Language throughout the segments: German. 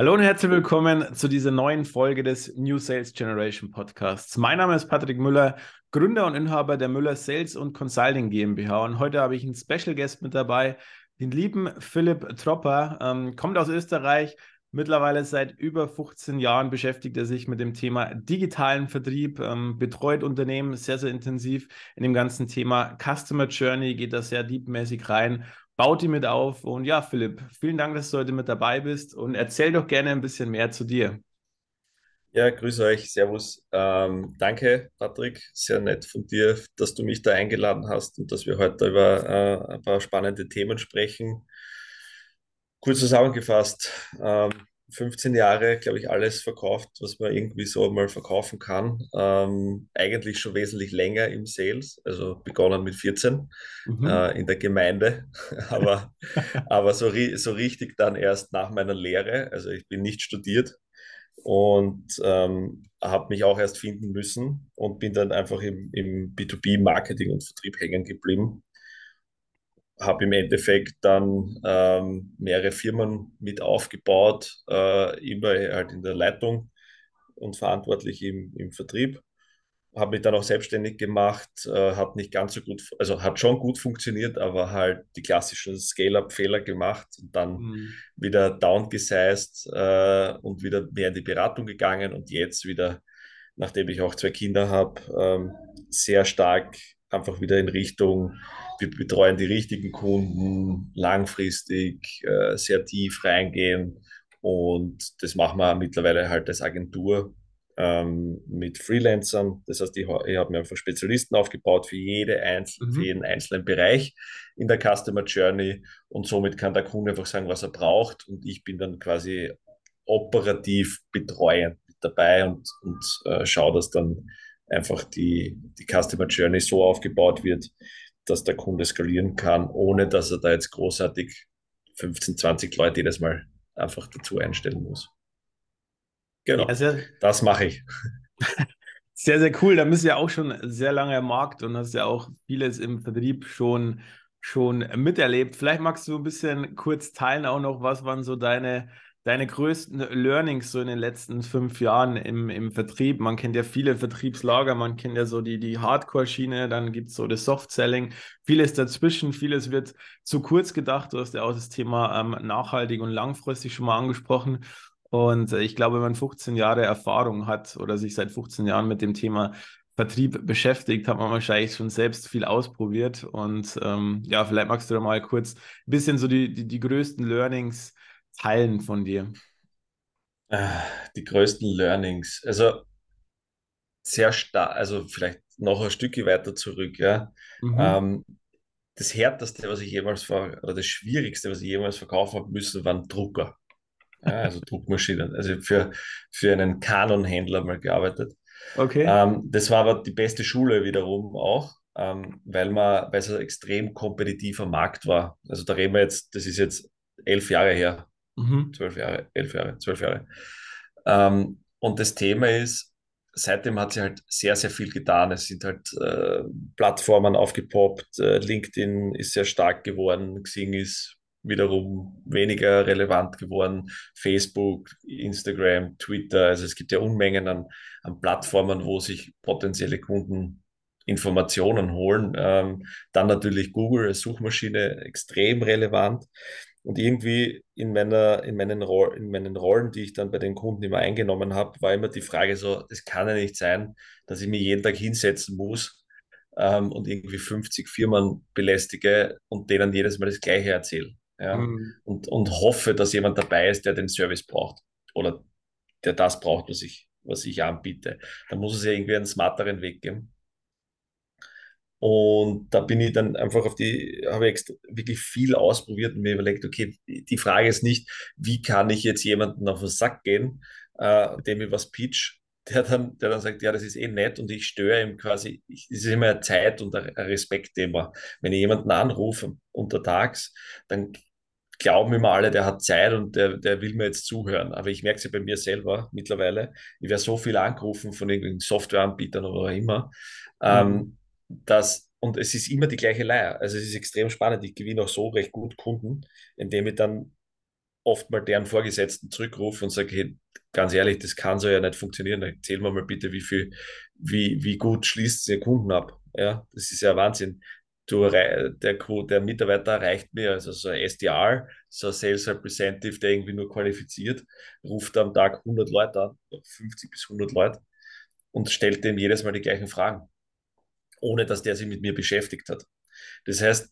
Hallo und herzlich willkommen zu dieser neuen Folge des New Sales Generation Podcasts. Mein Name ist Patrick Müller, Gründer und Inhaber der Müller Sales und Consulting GmbH. Und heute habe ich einen Special Guest mit dabei, den lieben Philipp Tropper, ähm, kommt aus Österreich. Mittlerweile seit über 15 Jahren beschäftigt er sich mit dem Thema digitalen Vertrieb, ähm, betreut Unternehmen sehr, sehr intensiv in dem ganzen Thema Customer Journey, geht da sehr deepmäßig rein baut die mit auf. Und ja, Philipp, vielen Dank, dass du heute mit dabei bist und erzähl doch gerne ein bisschen mehr zu dir. Ja, grüße euch, Servus. Ähm, danke, Patrick. Sehr nett von dir, dass du mich da eingeladen hast und dass wir heute über äh, ein paar spannende Themen sprechen. Kurz zusammengefasst, ähm, 15 Jahre, glaube ich, alles verkauft, was man irgendwie so mal verkaufen kann. Ähm, eigentlich schon wesentlich länger im Sales, also begonnen mit 14 mhm. äh, in der Gemeinde, aber, aber so, so richtig dann erst nach meiner Lehre. Also ich bin nicht studiert und ähm, habe mich auch erst finden müssen und bin dann einfach im, im B2B-Marketing und Vertrieb hängen geblieben habe im Endeffekt dann ähm, mehrere Firmen mit aufgebaut, äh, immer halt in der Leitung und verantwortlich im, im Vertrieb. Habe mich dann auch selbstständig gemacht, äh, hat nicht ganz so gut, also hat schon gut funktioniert, aber halt die klassischen Scale-up-Fehler gemacht und dann mhm. wieder downgesized äh, und wieder mehr in die Beratung gegangen und jetzt wieder, nachdem ich auch zwei Kinder habe, ähm, sehr stark einfach wieder in Richtung wir betreuen die richtigen Kunden langfristig, äh, sehr tief reingehen. Und das machen wir mittlerweile halt als Agentur ähm, mit Freelancern. Das heißt, ich, ich habe mir einfach Spezialisten aufgebaut für, jede einzelne, mhm. für jeden einzelnen Bereich in der Customer Journey. Und somit kann der Kunde einfach sagen, was er braucht. Und ich bin dann quasi operativ betreuend mit dabei und, und äh, schaue, dass dann einfach die, die Customer Journey so aufgebaut wird, dass der Kunde skalieren kann, ohne dass er da jetzt großartig 15, 20 Leute jedes Mal einfach dazu einstellen muss. Genau, ja, sehr, das mache ich. Sehr, sehr cool. Da bist du ja auch schon sehr lange im Markt und hast ja auch vieles im Vertrieb schon, schon miterlebt. Vielleicht magst du ein bisschen kurz teilen auch noch, was waren so deine deine größten Learnings so in den letzten fünf Jahren im, im Vertrieb? Man kennt ja viele Vertriebslager, man kennt ja so die, die Hardcore-Schiene, dann gibt es so das Soft-Selling, vieles dazwischen, vieles wird zu kurz gedacht. Du hast ja auch das Thema ähm, nachhaltig und langfristig schon mal angesprochen. Und äh, ich glaube, wenn man 15 Jahre Erfahrung hat oder sich seit 15 Jahren mit dem Thema Vertrieb beschäftigt, hat man wahrscheinlich schon selbst viel ausprobiert. Und ähm, ja, vielleicht magst du da mal kurz ein bisschen so die, die, die größten Learnings teilen von dir? Ah, die größten Learnings. Also sehr stark, also vielleicht noch ein Stückchen weiter zurück, ja. Mhm. Ähm, das härteste, was ich jemals war, oder das schwierigste, was ich jemals verkaufen habe müssen, waren Drucker. Ja, also Druckmaschinen. Also für, für einen Canon-Händler mal gearbeitet. Okay. Ähm, das war aber die beste Schule wiederum auch, ähm, weil man, weil es ein extrem kompetitiver Markt war. Also da reden wir jetzt, das ist jetzt elf Jahre her, Mhm. Zwölf Jahre, elf Jahre, zwölf Jahre. Ähm, und das Thema ist, seitdem hat sich halt sehr, sehr viel getan. Es sind halt äh, Plattformen aufgepoppt, äh, LinkedIn ist sehr stark geworden, Xing ist wiederum weniger relevant geworden, Facebook, Instagram, Twitter, also es gibt ja Unmengen an, an Plattformen, wo sich potenzielle Kunden Informationen holen. Ähm, dann natürlich Google als Suchmaschine extrem relevant. Und irgendwie in, meiner, in, meinen in meinen Rollen, die ich dann bei den Kunden immer eingenommen habe, war immer die Frage so, es kann ja nicht sein, dass ich mich jeden Tag hinsetzen muss ähm, und irgendwie 50 Firmen belästige und denen jedes Mal das Gleiche erzähle. Ja? Mhm. Und, und hoffe, dass jemand dabei ist, der den Service braucht oder der das braucht, was ich, was ich anbiete. Da muss es ja irgendwie einen smarteren Weg geben. Und da bin ich dann einfach auf die, habe ich wirklich viel ausprobiert und mir überlegt, okay, die Frage ist nicht, wie kann ich jetzt jemanden auf den Sack gehen, äh, dem ich was pitch, der dann, der dann sagt, ja, das ist eh nett und ich störe ihm quasi, es ist immer eine Zeit und ein Respektthema. Wenn ich jemanden anrufe untertags, dann glauben immer alle, der hat Zeit und der, der will mir jetzt zuhören. Aber ich merke es ja bei mir selber mittlerweile. Ich werde so viel angerufen von irgendwelchen Softwareanbietern oder immer. Ähm, mhm. Ähm, dass, und es ist immer die gleiche Leier. Also es ist extrem spannend. Ich gewinne auch so recht gut Kunden, indem ich dann oft mal deren Vorgesetzten zurückrufe und sage, hey, ganz ehrlich, das kann so ja nicht funktionieren. Erzähl mir mal bitte, wie viel, wie, wie gut schließt ihr Kunden ab. Ja, das ist ja Wahnsinn. Du, der, der Mitarbeiter erreicht mir, also so ein SDR, so ein Sales Representative, der irgendwie nur qualifiziert, ruft am Tag 100 Leute an, 50 bis 100 Leute und stellt dem jedes Mal die gleichen Fragen, ohne dass der sich mit mir beschäftigt hat. Das heißt,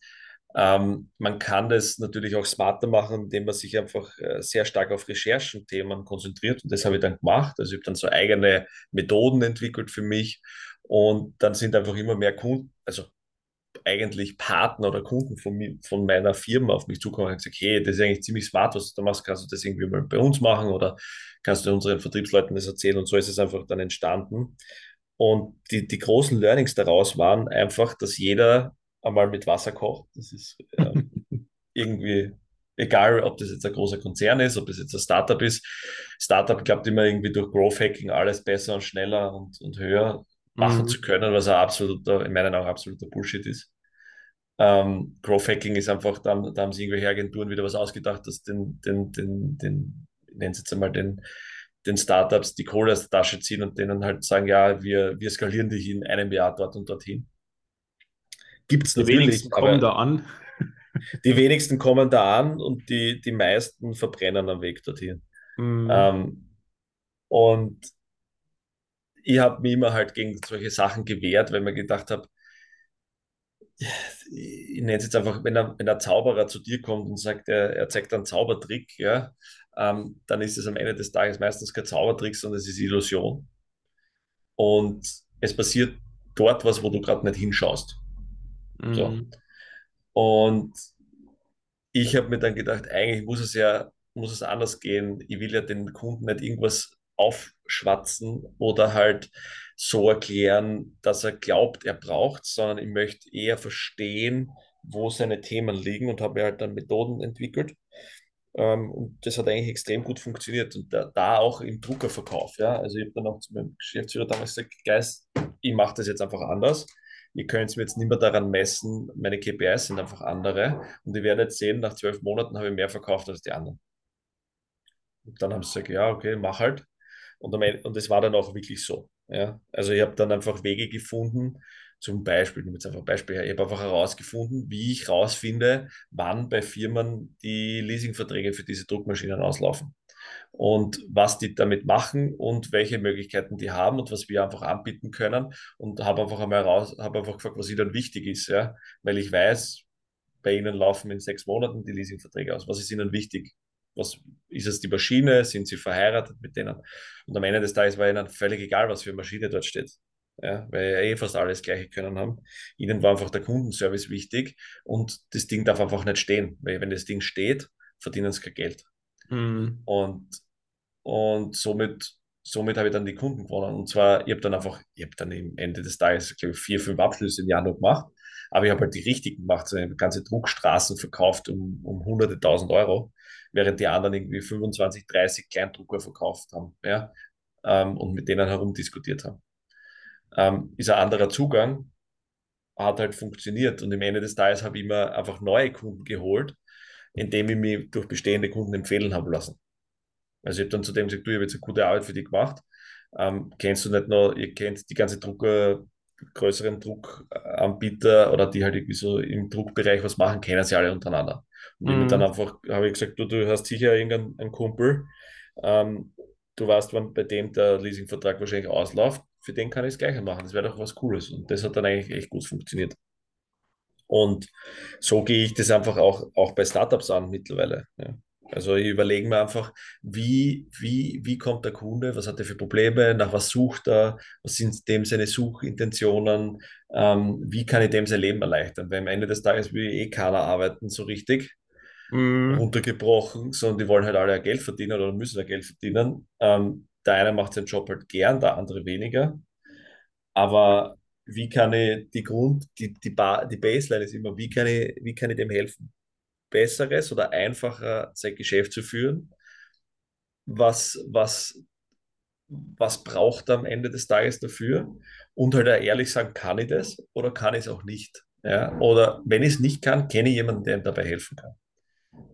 ähm, man kann das natürlich auch smarter machen, indem man sich einfach äh, sehr stark auf Recherchenthemen konzentriert. Und das habe ich dann gemacht. Also ich habe dann so eigene Methoden entwickelt für mich. Und dann sind einfach immer mehr Kunden, also eigentlich Partner oder Kunden von, mir, von meiner Firma auf mich zukommen und gesagt, hey, das ist eigentlich ziemlich smart, was du machst, kannst du das irgendwie mal bei uns machen oder kannst du unseren Vertriebsleuten das erzählen und so ist es einfach dann entstanden. Und die, die großen Learnings daraus waren einfach, dass jeder einmal mit Wasser kocht. Das ist ähm, irgendwie egal, ob das jetzt ein großer Konzern ist, ob das jetzt ein Startup ist. Startup glaubt immer irgendwie durch Growth Hacking alles besser und schneller und, und höher machen mhm. zu können, was ein absoluter, in meinen Augen absoluter Bullshit ist. Ähm, Growth Hacking ist einfach, da, da haben sich irgendwelche Agenturen wieder was ausgedacht, dass den, den, den, den ich nenne es jetzt einmal den, den Startups die Kohle aus der Tasche ziehen und denen halt sagen, ja, wir, wir skalieren dich in einem Jahr dort und dorthin. Gibt es natürlich. Die wenigsten kommen da an. Die wenigsten kommen da an und die, die meisten verbrennen am Weg dorthin. Mhm. Ähm, und ich habe mich immer halt gegen solche Sachen gewehrt, weil mir gedacht habe, ich nenne es jetzt einfach, wenn, ein, wenn der Zauberer zu dir kommt und sagt, er, er zeigt einen Zaubertrick, ja, ähm, dann ist es am Ende des Tages meistens kein Zaubertrick, sondern es ist Illusion. Und es passiert dort was, wo du gerade nicht hinschaust. Mhm. So. Und ich habe mir dann gedacht, eigentlich muss es ja muss es anders gehen. Ich will ja den Kunden nicht irgendwas aufschwatzen oder halt so erklären, dass er glaubt, er braucht, sondern ich möchte eher verstehen, wo seine Themen liegen und habe mir halt dann Methoden entwickelt. Ähm, und das hat eigentlich extrem gut funktioniert. Und da, da auch im Druckerverkauf. Ja? Also ich habe dann auch zu meinem Geschäftsführer damals gesagt, Geist, ich mache das jetzt einfach anders ihr könnt mir jetzt nicht mehr daran messen, meine KPIs sind einfach andere. Und ihr werdet sehen, nach zwölf Monaten habe ich mehr verkauft als die anderen. Und dann haben sie gesagt, ja, okay, mach halt. Und, und das war dann auch wirklich so. Ja? Also ich habe dann einfach Wege gefunden, zum Beispiel, ich nehme jetzt einfach ein Beispiel her, ich habe einfach herausgefunden, wie ich herausfinde, wann bei Firmen die Leasingverträge für diese Druckmaschinen auslaufen und was die damit machen und welche Möglichkeiten die haben und was wir einfach anbieten können und habe einfach einmal raus, habe einfach gefragt, was ihnen wichtig ist, ja, weil ich weiß, bei ihnen laufen in sechs Monaten die Leasingverträge aus. Was ist ihnen wichtig? Was ist es die Maschine? Sind sie verheiratet mit denen? Und am Ende des Tages war ihnen völlig egal, was für eine Maschine dort steht. Ja, weil ja eh fast alles gleiche können haben. Ihnen war einfach der Kundenservice wichtig und das Ding darf einfach nicht stehen, weil wenn das Ding steht, verdienen sie kein Geld. Mhm. Und, und somit, somit habe ich dann die Kunden gewonnen. Und zwar, ich habe dann einfach, ich habe dann im Ende des Tages, glaube ich, vier, fünf Abschlüsse im Jahr noch gemacht. Aber ich habe halt die richtigen gemacht, so eine ganze Druckstraßen verkauft um, um hunderte tausend Euro, während die anderen irgendwie 25, 30 Kleindrucker verkauft haben ja, ähm, und mit denen herumdiskutiert haben. Ähm, ist ein anderer Zugang, hat halt funktioniert. Und im Ende des Tages habe ich immer einfach neue Kunden geholt, indem ich mich durch bestehende Kunden empfehlen habe lassen. Also ich habe dann zu dem gesagt, du, ich habe jetzt eine gute Arbeit für dich gemacht. Ähm, kennst du nicht noch, ihr kennt die ganze Drucker, größeren Druckanbieter oder die halt irgendwie so im Druckbereich was machen, kennen sie alle untereinander. Und mhm. dann einfach habe ich gesagt, du, du hast sicher irgendeinen Kumpel, ähm, du weißt, wann bei dem der Leasingvertrag wahrscheinlich ausläuft, für den kann ich das Gleiche machen. Das wäre doch was Cooles. Und das hat dann eigentlich echt gut funktioniert. Und so gehe ich das einfach auch, auch bei Startups an mittlerweile. Ja. Also ich überlege mir einfach, wie, wie, wie kommt der Kunde, was hat er für Probleme, nach was sucht er, was sind dem seine Suchintentionen, ähm, wie kann ich dem sein Leben erleichtern, weil am Ende des Tages will eh keiner arbeiten so richtig, mm. runtergebrochen, sondern die wollen halt alle Geld verdienen oder müssen ja Geld verdienen. Ähm, der eine macht seinen Job halt gern, der andere weniger. Aber wie kann ich die Grund, die, die, ba die Baseline ist immer, wie kann ich, wie kann ich dem helfen? Besseres oder einfacher sein Geschäft zu führen? Was, was, was braucht er am Ende des Tages dafür? Und halt ehrlich sagen, kann ich das oder kann ich es auch nicht? Ja? Oder wenn ich es nicht kann, kenne ich jemanden, der ihm dabei helfen kann.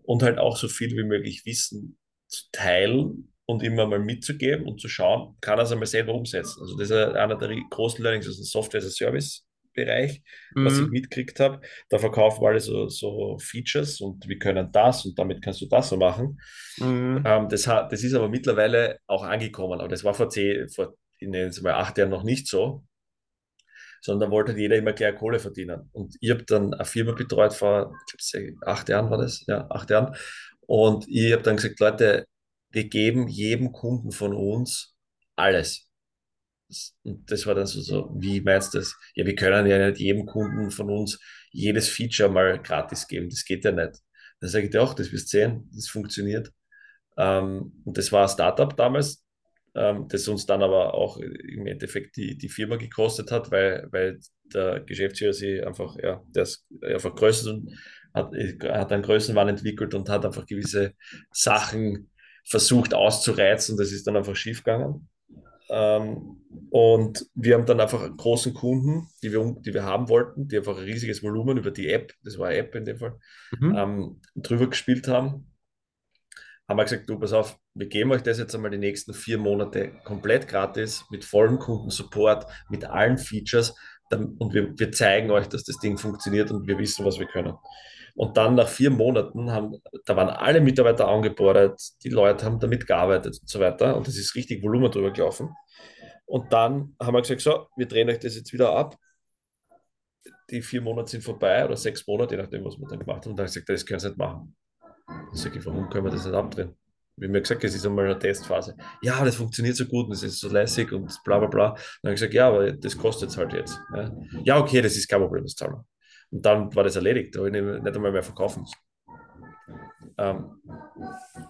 und halt auch so viel wie möglich Wissen zu teilen und immer mal mitzugeben und zu schauen, kann er es einmal selber umsetzen. Also das ist einer der großen Learnings aus dem Software as a Service Bereich, mhm. was ich mhm. mitgekriegt habe. Da verkaufen wir alle so, so, Features und wir können das und damit kannst du das so machen. Mhm. Ähm, das, hat, das ist aber mittlerweile auch angekommen, aber das war vor, zehn, vor ich nenne es mal acht Jahren noch nicht so sondern da wollte halt jeder immer gleich Kohle verdienen. Und ich habe dann eine Firma betreut vor, ich glaube, acht Jahren war das, ja, acht Jahren. Und ich habe dann gesagt, Leute, wir geben jedem Kunden von uns alles. Und das war dann so, so, wie meinst du das? Ja, wir können ja nicht jedem Kunden von uns jedes Feature mal gratis geben. Das geht ja nicht. Dann sage ich dir auch, das wirst sehen, das funktioniert. Ähm, und das war ein Startup damals, ähm, das uns dann aber auch im Endeffekt die, die Firma gekostet hat, weil, weil der Geschäftsführer sie einfach, ja, der ist einfach größer und hat, hat einen Größenwahn entwickelt und hat einfach gewisse Sachen versucht auszureizen. Das ist dann einfach schief gegangen. Ähm, und wir haben dann einfach großen Kunden, die wir, die wir haben wollten, die einfach ein riesiges Volumen über die App, das war eine App in dem Fall, mhm. ähm, drüber gespielt haben. Haben wir gesagt, du, pass auf, wir geben euch das jetzt einmal die nächsten vier Monate komplett gratis, mit vollem Kundensupport, mit allen Features und wir, wir zeigen euch, dass das Ding funktioniert und wir wissen, was wir können. Und dann nach vier Monaten haben, da waren alle Mitarbeiter angebordet, die Leute haben damit gearbeitet und so weiter. Und es ist richtig Volumen drüber gelaufen. Und dann haben wir gesagt, so, wir drehen euch das jetzt wieder ab. Die vier Monate sind vorbei oder sechs Monate, je nachdem, was wir dann gemacht haben. Und dann habe ich gesagt, das können Sie nicht machen. Dann sage ich, warum können wir das nicht abdrehen? Wie mir gesagt, es ist einmal eine Testphase. Ja, das funktioniert so gut und es ist so lässig und bla bla bla. Dann habe ich gesagt, ja, aber das kostet es halt jetzt. Ja. ja, okay, das ist kein Problem, das zahlen wir. Und dann war das erledigt, da habe ich nicht einmal mehr verkaufen ähm,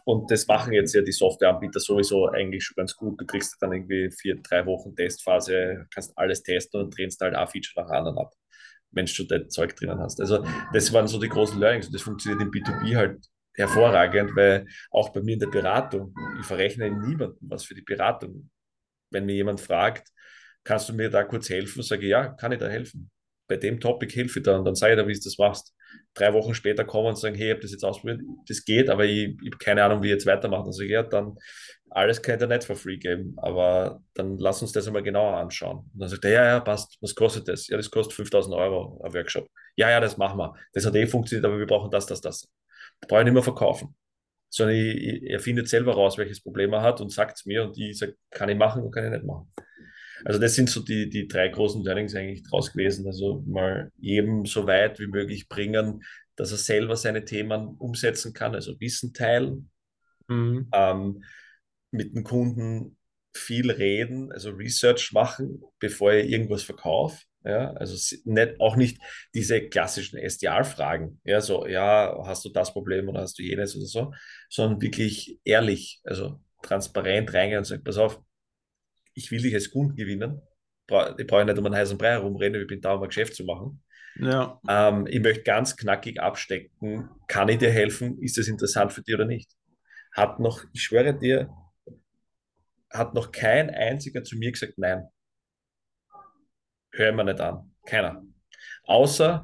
und das machen jetzt ja die Softwareanbieter sowieso eigentlich schon ganz gut. Du kriegst dann irgendwie vier, drei Wochen Testphase, kannst alles testen und drehst halt ein Feature nach anderen ab, wenn du dein Zeug drinnen hast. Also das waren so die großen Learnings und das funktioniert im B2B halt hervorragend, weil auch bei mir in der Beratung, ich verrechne niemandem was für die Beratung. Wenn mir jemand fragt, kannst du mir da kurz helfen, sage ich, ja, kann ich da helfen bei dem Topic hilfe ich da und dann sage ich dir, wie du das machst. Drei Wochen später kommen und sagen, hey, ich habe das jetzt ausprobiert, das geht, aber ich, ich habe keine Ahnung, wie ich jetzt weitermachen. Also ja, dann alles kann ich dir nicht for free geben, aber dann lass uns das einmal genauer anschauen. Und dann sagt er, ja, ja, passt, was kostet das? Ja, das kostet 5000 Euro, ein Workshop. Ja, ja, das machen wir. Das hat eh funktioniert, aber wir brauchen das, das, das. Da brauche ich nicht mehr verkaufen. Sondern ich, ich, er findet selber raus, welches Problem er hat und sagt es mir und ich sage, kann ich machen oder kann ich nicht machen. Also das sind so die, die drei großen Learnings eigentlich draus gewesen. Also mal jedem so weit wie möglich bringen, dass er selber seine Themen umsetzen kann, also Wissen teilen, mhm. ähm, mit dem Kunden viel reden, also Research machen, bevor er irgendwas verkauft. Ja, also nicht, auch nicht diese klassischen SDR-Fragen, ja, so, ja, hast du das Problem oder hast du jenes oder so, sondern wirklich ehrlich, also transparent reingehen und sagen, pass auf, ich will dich als Kunden gewinnen. Ich brauche nicht um einen heißen Brei herumrennen, ich bin da, um ein Geschäft zu machen. Ja. Ähm, ich möchte ganz knackig abstecken, kann ich dir helfen? Ist das interessant für dich oder nicht? Hat noch, ich schwöre dir, hat noch kein einziger zu mir gesagt, nein. Hör mir nicht an. Keiner. Außer,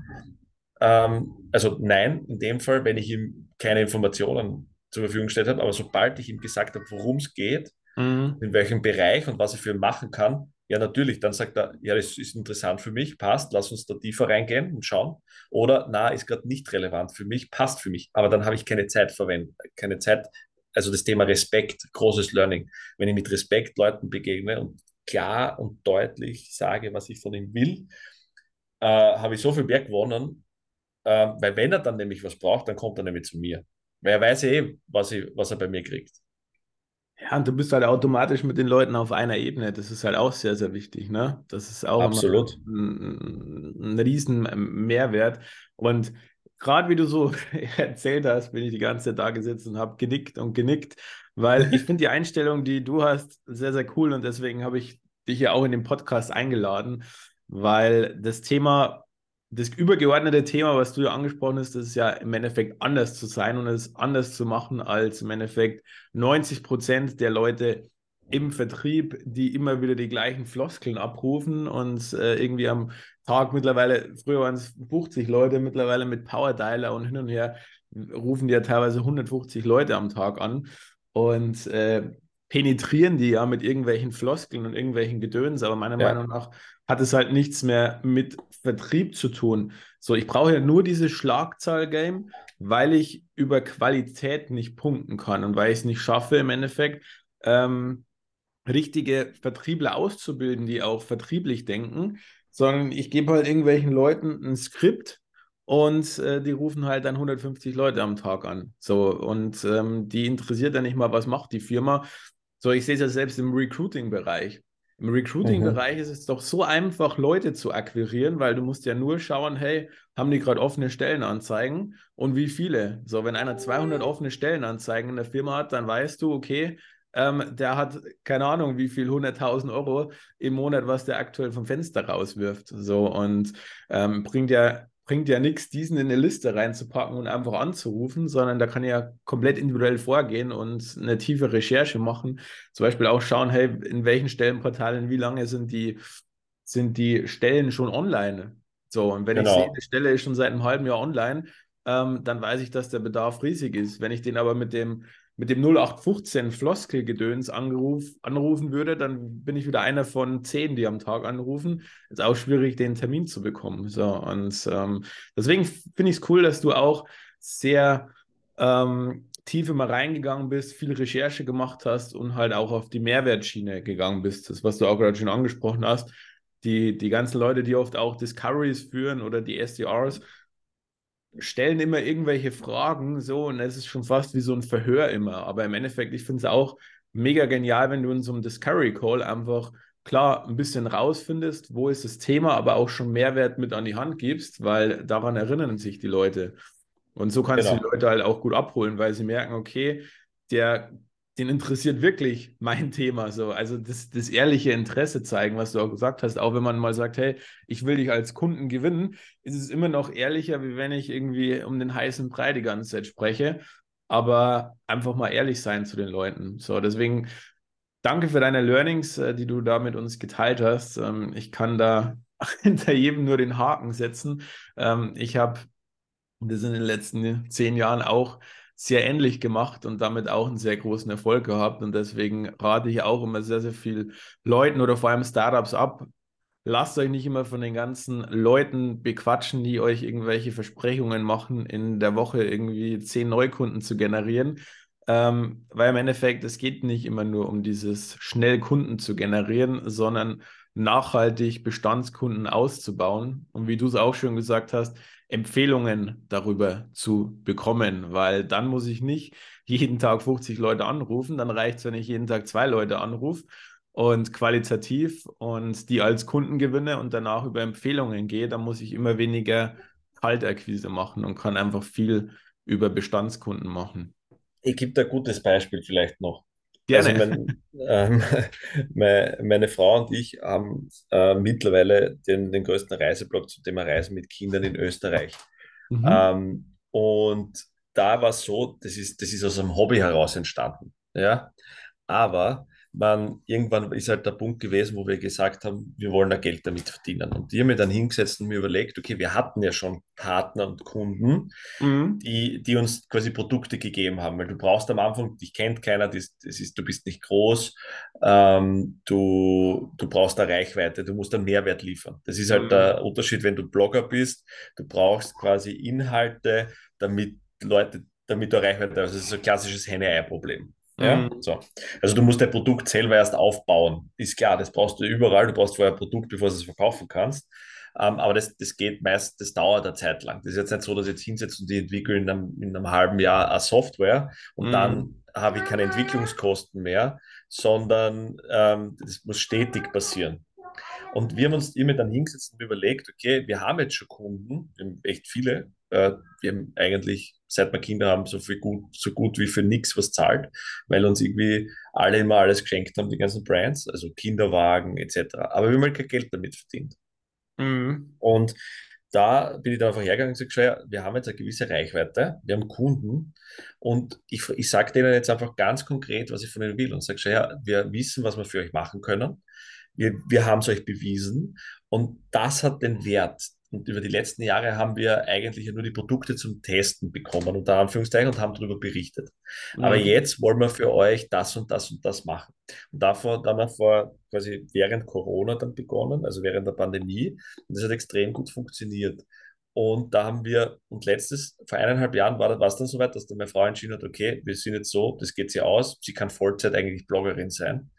ähm, also nein, in dem Fall, wenn ich ihm keine Informationen zur Verfügung gestellt habe, aber sobald ich ihm gesagt habe, worum es geht, mhm. in welchem Bereich und was ich für ihn machen kann, ja, natürlich, dann sagt er, ja, das ist interessant für mich, passt, lass uns da tiefer reingehen und schauen. Oder, na, ist gerade nicht relevant für mich, passt für mich. Aber dann habe ich keine Zeit verwendet, keine Zeit. Also das Thema Respekt, großes Learning. Wenn ich mit Respekt Leuten begegne und klar und deutlich sage, was ich von ihm will, äh, habe ich so viel mehr gewonnen, äh, weil wenn er dann nämlich was braucht, dann kommt er nämlich zu mir. Weil er weiß eh, was, ich, was er bei mir kriegt. Ja, und du bist halt automatisch mit den Leuten auf einer Ebene. Das ist halt auch sehr, sehr wichtig. Ne? Das ist auch Absolut. ein, ein riesen Mehrwert. Und gerade wie du so erzählt hast, bin ich die ganze Zeit da gesessen und habe genickt und genickt, weil ich finde die Einstellung, die du hast, sehr, sehr cool und deswegen habe ich dich ja auch in den Podcast eingeladen, weil das Thema das übergeordnete Thema, was du ja angesprochen hast, das ist ja im Endeffekt anders zu sein und es anders zu machen als im Endeffekt 90 Prozent der Leute im Vertrieb, die immer wieder die gleichen Floskeln abrufen und äh, irgendwie am Tag mittlerweile, früher waren es 50 Leute, mittlerweile mit Power Dialer und hin und her, rufen die ja teilweise 150 Leute am Tag an und äh, penetrieren die ja mit irgendwelchen Floskeln und irgendwelchen Gedöns, aber meiner ja. Meinung nach hat es halt nichts mehr mit Vertrieb zu tun. So, ich brauche ja nur dieses Schlagzahl-Game, weil ich über Qualität nicht punkten kann und weil ich es nicht schaffe, im Endeffekt ähm, richtige Vertriebler auszubilden, die auch vertrieblich denken, sondern ich gebe halt irgendwelchen Leuten ein Skript und äh, die rufen halt dann 150 Leute am Tag an. So, und ähm, die interessiert ja nicht mal, was macht die Firma. So, ich sehe es ja selbst im Recruiting-Bereich. Im Recruiting-Bereich mhm. ist es doch so einfach, Leute zu akquirieren, weil du musst ja nur schauen, hey, haben die gerade offene Stellenanzeigen und wie viele? So, wenn einer 200 offene Stellenanzeigen in der Firma hat, dann weißt du, okay, ähm, der hat keine Ahnung, wie viel 100.000 Euro im Monat, was der aktuell vom Fenster rauswirft. So und ähm, bringt ja bringt ja nichts, diesen in eine Liste reinzupacken und einfach anzurufen, sondern da kann ja komplett individuell vorgehen und eine tiefe Recherche machen. Zum Beispiel auch schauen, hey, in welchen Stellenportalen, wie lange sind die, sind die Stellen schon online? So, und wenn genau. ich sehe, die Stelle ist schon seit einem halben Jahr online, ähm, dann weiß ich, dass der Bedarf riesig ist. Wenn ich den aber mit dem mit dem 0815 Floskelgedöns angeruf, anrufen würde, dann bin ich wieder einer von zehn, die am Tag anrufen. Ist auch schwierig, den Termin zu bekommen. So, und ähm, deswegen finde ich es cool, dass du auch sehr ähm, tief immer reingegangen bist, viel Recherche gemacht hast und halt auch auf die Mehrwertschiene gegangen bist. Das, was du auch gerade schon angesprochen hast. Die, die ganzen Leute, die oft auch Discoveries führen oder die SDRs, stellen immer irgendwelche Fragen, so, und es ist schon fast wie so ein Verhör immer. Aber im Endeffekt, ich finde es auch mega genial, wenn du in so einem Discovery Call einfach klar ein bisschen rausfindest, wo ist das Thema, aber auch schon Mehrwert mit an die Hand gibst, weil daran erinnern sich die Leute. Und so kannst genau. du die Leute halt auch gut abholen, weil sie merken, okay, der den interessiert wirklich mein Thema so. Also das, das ehrliche Interesse zeigen, was du auch gesagt hast. Auch wenn man mal sagt, hey, ich will dich als Kunden gewinnen, ist es immer noch ehrlicher, wie wenn ich irgendwie um den heißen Brei die ganze Zeit spreche. Aber einfach mal ehrlich sein zu den Leuten. So, deswegen danke für deine Learnings, äh, die du da mit uns geteilt hast. Ähm, ich kann da hinter jedem nur den Haken setzen. Ähm, ich habe das in den letzten zehn Jahren auch sehr ähnlich gemacht und damit auch einen sehr großen Erfolg gehabt. Und deswegen rate ich auch immer sehr, sehr viel Leuten oder vor allem Startups ab. Lasst euch nicht immer von den ganzen Leuten bequatschen, die euch irgendwelche Versprechungen machen, in der Woche irgendwie zehn Neukunden zu generieren. Ähm, weil im Endeffekt, es geht nicht immer nur um dieses schnell Kunden zu generieren, sondern nachhaltig Bestandskunden auszubauen. Und wie du es auch schon gesagt hast, Empfehlungen darüber zu bekommen, weil dann muss ich nicht jeden Tag 50 Leute anrufen, dann reicht es, wenn ich jeden Tag zwei Leute anrufe und qualitativ und die als Kunden gewinne und danach über Empfehlungen gehe, dann muss ich immer weniger Kaltakquise machen und kann einfach viel über Bestandskunden machen. Ich gebe da ein gutes Beispiel vielleicht noch. Gerne. Also mein, ähm, meine, meine, Frau und ich haben äh, mittlerweile den, den größten Reiseblog zum Thema Reisen mit Kindern in Österreich. Mhm. Ähm, und da war es so, das ist, das ist aus einem Hobby heraus entstanden. Ja? Aber man, irgendwann ist halt der Punkt gewesen, wo wir gesagt haben, wir wollen da Geld damit verdienen. Und die haben mir dann hingesetzt und mir überlegt, okay, wir hatten ja schon Partner und Kunden, mhm. die, die uns quasi Produkte gegeben haben, weil du brauchst am Anfang, dich kennt keiner, das, das ist, du bist nicht groß, ähm, du, du brauchst eine Reichweite, du musst einen Mehrwert liefern. Das ist halt mhm. der Unterschied, wenn du Blogger bist, du brauchst quasi Inhalte, damit Leute, damit du Reichweite hast. Das ist so ein klassisches Henne-Ei-Problem. Ja, mhm. so. Also du musst dein Produkt selber erst aufbauen. Ist klar, das brauchst du überall. Du brauchst vorher ein Produkt, bevor du es verkaufen kannst. Ähm, aber das, das geht meist, das dauert eine Zeit lang. Das ist jetzt nicht so, dass ich jetzt hinsetze und die entwickeln in einem, in einem halben Jahr eine Software und mhm. dann habe ich keine Entwicklungskosten mehr, sondern ähm, das muss stetig passieren. Und wir haben uns immer dann hingesetzt und überlegt, okay, wir haben jetzt schon Kunden, echt viele, äh, wir haben eigentlich, seit wir Kinder haben, so viel gut, so gut wie für nichts was zahlt, weil uns irgendwie alle immer alles geschenkt haben, die ganzen Brands, also Kinderwagen etc. Aber wir haben halt kein Geld damit verdient. Mhm. Und da bin ich dann einfach hergegangen und gesagt, wir haben jetzt eine gewisse Reichweite, wir haben Kunden und ich, ich sage denen jetzt einfach ganz konkret, was ich von ihnen will und sage, ja, wir wissen, was wir für euch machen können. Wir, wir haben es euch bewiesen und das hat den Wert und über die letzten Jahre haben wir eigentlich nur die Produkte zum Testen bekommen, unter Anführungszeichen, und haben darüber berichtet. Mhm. Aber jetzt wollen wir für euch das und das und das machen. Und davor, dann haben wir vor quasi während Corona dann begonnen, also während der Pandemie. Und das hat extrem gut funktioniert. Und da haben wir, und letztes, vor eineinhalb Jahren war es dann soweit, dass dann meine Frau entschieden hat, okay, wir sind jetzt so, das geht sie aus, sie kann Vollzeit eigentlich Bloggerin sein,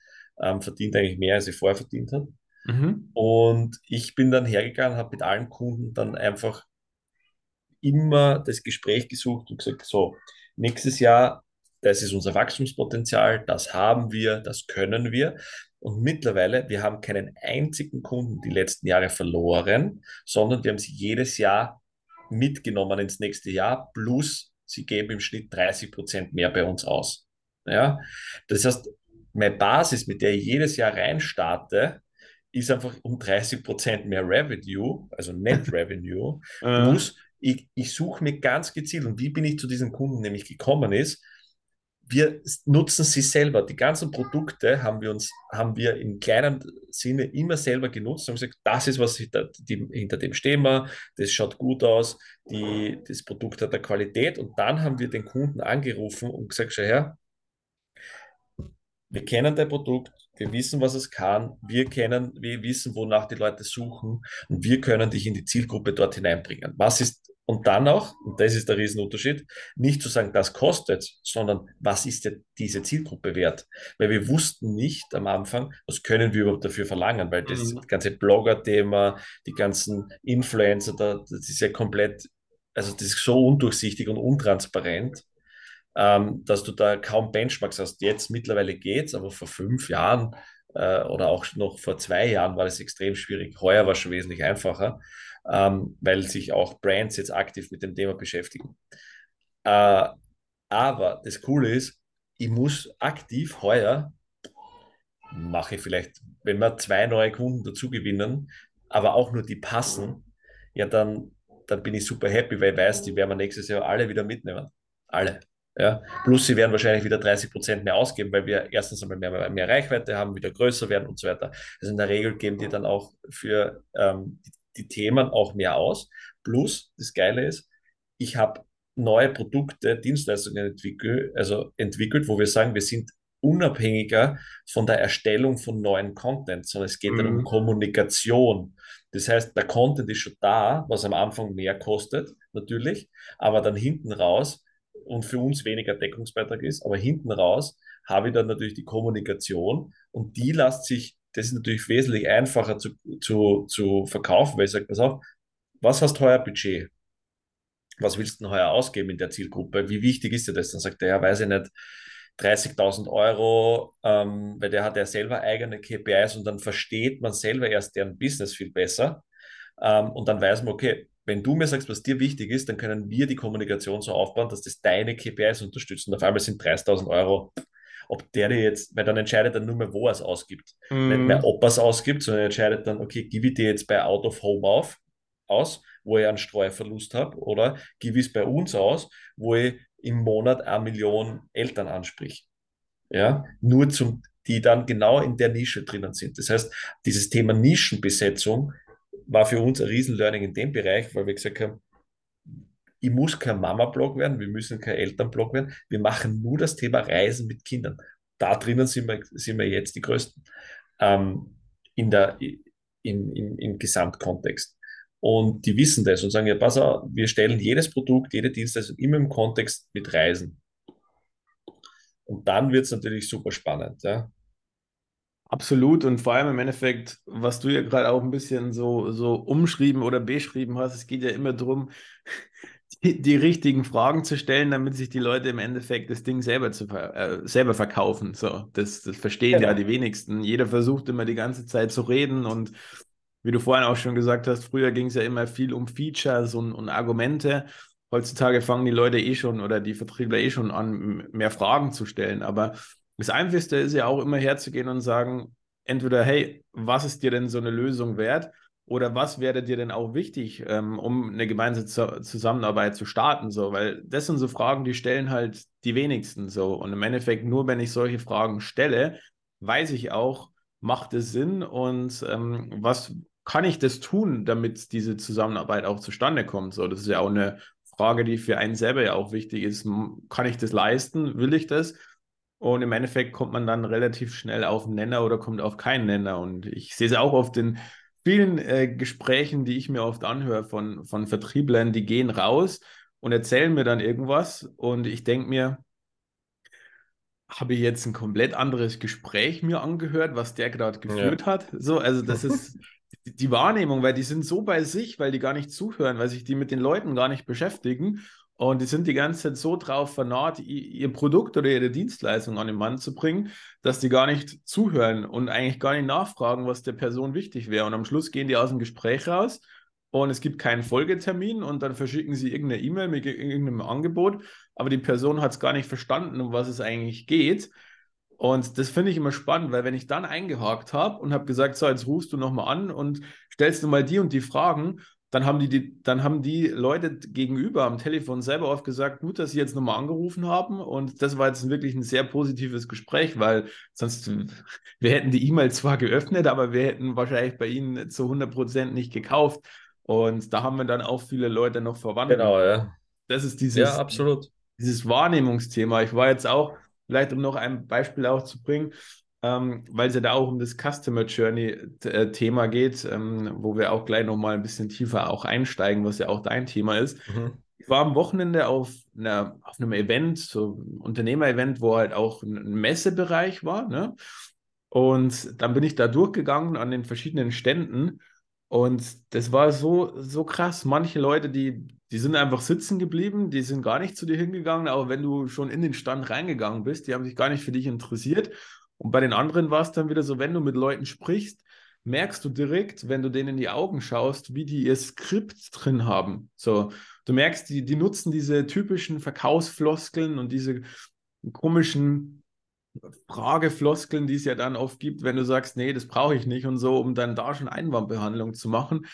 ähm, verdient eigentlich mehr, als sie vorher verdient hat. Mhm. Und ich bin dann hergegangen, habe mit allen Kunden dann einfach immer das Gespräch gesucht und gesagt, so, nächstes Jahr, das ist unser Wachstumspotenzial, das haben wir, das können wir. Und mittlerweile, wir haben keinen einzigen Kunden die letzten Jahre verloren, sondern wir haben sie jedes Jahr mitgenommen ins nächste Jahr, plus sie geben im Schnitt 30 Prozent mehr bei uns aus. Ja? Das heißt, meine Basis, mit der ich jedes Jahr reinstarte, ist einfach um 30 Prozent mehr Revenue, also Net Revenue, plus ich, ich suche mir ganz gezielt, und wie bin ich zu diesen Kunden nämlich gekommen ist, wir nutzen sie selber. Die ganzen Produkte haben wir uns, haben wir im kleinen Sinne immer selber genutzt und gesagt, das ist was hinter, die, hinter dem stehen wir, das schaut gut aus, die, das Produkt hat eine Qualität und dann haben wir den Kunden angerufen und gesagt, schau her, wir kennen dein Produkt, wir wissen, was es kann, wir kennen, wir wissen, wonach die Leute suchen und wir können dich in die Zielgruppe dort hineinbringen. Was ist und dann auch, und das ist der Riesenunterschied, nicht zu sagen, das kostet, sondern was ist denn diese Zielgruppe wert? Weil wir wussten nicht am Anfang, was können wir überhaupt dafür verlangen, weil das mhm. ganze Blogger-Thema, die ganzen Influencer, das ist ja komplett, also das ist so undurchsichtig und untransparent, ähm, dass du da kaum Benchmarks hast. Jetzt mittlerweile geht's, aber vor fünf Jahren äh, oder auch noch vor zwei Jahren war das extrem schwierig. Heuer war es schon wesentlich einfacher ähm, weil sich auch Brands jetzt aktiv mit dem Thema beschäftigen. Äh, aber das Coole ist, ich muss aktiv heuer, mache ich vielleicht, wenn wir zwei neue Kunden dazu gewinnen, aber auch nur die passen, ja, dann, dann bin ich super happy, weil ich weiß, die werden wir nächstes Jahr alle wieder mitnehmen. Alle. Ja. Plus sie werden wahrscheinlich wieder 30 Prozent mehr ausgeben, weil wir erstens einmal mehr, mehr Reichweite haben, wieder größer werden und so weiter. Also in der Regel geben die dann auch für ähm, die Themen auch mehr aus. Plus, das Geile ist, ich habe neue Produkte, Dienstleistungen entwickelt, also entwickelt, wo wir sagen, wir sind unabhängiger von der Erstellung von neuen Content, sondern es geht mhm. dann um mhm. Kommunikation. Das heißt, der Content ist schon da, was am Anfang mehr kostet, natürlich, aber dann hinten raus und für uns weniger Deckungsbeitrag ist, aber hinten raus habe ich dann natürlich die Kommunikation und die lässt sich das ist natürlich wesentlich einfacher zu, zu, zu verkaufen, weil ich sage, pass auf, was hast du heuer Budget? Was willst du denn heuer ausgeben in der Zielgruppe? Wie wichtig ist dir das? Dann sagt er, ja, weiß ich nicht, 30.000 Euro, ähm, weil der hat ja selber eigene KPIs und dann versteht man selber erst deren Business viel besser. Ähm, und dann weiß man, okay, wenn du mir sagst, was dir wichtig ist, dann können wir die Kommunikation so aufbauen, dass das deine KPIs unterstützen. Auf einmal sind 30.000 Euro ob der dir jetzt, weil dann entscheidet er nur mehr, wo er es ausgibt. Mm. Nicht mehr, ob er es ausgibt, sondern er entscheidet dann, okay, gebe ich dir jetzt bei Out of Home auf, aus, wo ich einen Streuverlust habe, oder gebe ich es bei uns aus, wo ich im Monat eine Million Eltern ansprich. Ja, nur zum, die dann genau in der Nische drinnen sind. Das heißt, dieses Thema Nischenbesetzung war für uns ein Riesen-Learning in dem Bereich, weil wir gesagt haben, ich muss kein Mama-Blog werden, wir müssen kein Elternblog werden. Wir machen nur das Thema Reisen mit Kindern. Da drinnen sind wir, sind wir jetzt die Größten ähm, in der, im, im, im Gesamtkontext. Und die wissen das und sagen, ja, pass auf, wir stellen jedes Produkt, jede Dienstleistung immer im Kontext mit Reisen. Und dann wird es natürlich super spannend. Ja. Absolut und vor allem im Endeffekt, was du ja gerade auch ein bisschen so, so umschrieben oder beschrieben hast, es geht ja immer darum, die, die, richtigen Fragen zu stellen, damit sich die Leute im Endeffekt das Ding selber, zu, äh, selber verkaufen. So, das, das verstehen genau. ja die wenigsten. Jeder versucht immer die ganze Zeit zu reden und wie du vorhin auch schon gesagt hast, früher ging es ja immer viel um Features und, und Argumente. Heutzutage fangen die Leute eh schon oder die Vertriebler eh schon an, mehr Fragen zu stellen. Aber das Einfachste ist ja auch immer herzugehen und sagen, entweder, hey, was ist dir denn so eine Lösung wert? Oder was wäre dir denn auch wichtig, ähm, um eine gemeinsame Zusammenarbeit zu starten? So, weil das sind so Fragen, die stellen halt die wenigsten so. Und im Endeffekt, nur wenn ich solche Fragen stelle, weiß ich auch, macht es Sinn und ähm, was kann ich das tun, damit diese Zusammenarbeit auch zustande kommt? So, das ist ja auch eine Frage, die für einen selber ja auch wichtig ist. Kann ich das leisten? Will ich das? Und im Endeffekt kommt man dann relativ schnell auf einen Nenner oder kommt auf keinen Nenner. Und ich sehe es auch oft in vielen äh, Gesprächen, die ich mir oft anhöre von, von Vertrieblern, die gehen raus und erzählen mir dann irgendwas. Und ich denke mir, habe ich jetzt ein komplett anderes Gespräch mir angehört, was der gerade geführt ja. hat. So, also das ist die Wahrnehmung, weil die sind so bei sich, weil die gar nicht zuhören, weil sich die mit den Leuten gar nicht beschäftigen. Und die sind die ganze Zeit so drauf vernarrt, ihr Produkt oder ihre Dienstleistung an den Mann zu bringen, dass die gar nicht zuhören und eigentlich gar nicht nachfragen, was der Person wichtig wäre. Und am Schluss gehen die aus dem Gespräch raus und es gibt keinen Folgetermin und dann verschicken sie irgendeine E-Mail mit irgendeinem Angebot, aber die Person hat es gar nicht verstanden, um was es eigentlich geht. Und das finde ich immer spannend, weil wenn ich dann eingehakt habe und habe gesagt, so, jetzt rufst du nochmal an und stellst du mal die und die Fragen, dann haben die, die, dann haben die Leute gegenüber am Telefon selber oft gesagt, gut, dass sie jetzt nochmal angerufen haben. Und das war jetzt wirklich ein sehr positives Gespräch, weil sonst, wir hätten die E-Mail zwar geöffnet, aber wir hätten wahrscheinlich bei ihnen zu 100 Prozent nicht gekauft. Und da haben wir dann auch viele Leute noch verwandelt. Genau, ja. Das ist dieses, ja, absolut. dieses Wahrnehmungsthema. Ich war jetzt auch, vielleicht um noch ein Beispiel auch zu bringen, ähm, weil es ja da auch um das Customer Journey-Thema äh, geht, ähm, wo wir auch gleich nochmal ein bisschen tiefer auch einsteigen, was ja auch dein Thema ist. Mhm. Ich war am Wochenende auf, einer, auf einem Event, so Unternehmer-Event, wo halt auch ein Messebereich war. Ne? Und dann bin ich da durchgegangen an den verschiedenen Ständen und das war so, so krass. Manche Leute, die, die sind einfach sitzen geblieben, die sind gar nicht zu dir hingegangen, aber wenn du schon in den Stand reingegangen bist, die haben sich gar nicht für dich interessiert. Und bei den anderen war es dann wieder so, wenn du mit Leuten sprichst, merkst du direkt, wenn du denen in die Augen schaust, wie die ihr Skript drin haben. So, du merkst, die, die nutzen diese typischen Verkaufsfloskeln und diese komischen Fragefloskeln, die es ja dann oft gibt, wenn du sagst, nee, das brauche ich nicht und so, um dann da schon Einwandbehandlung zu machen,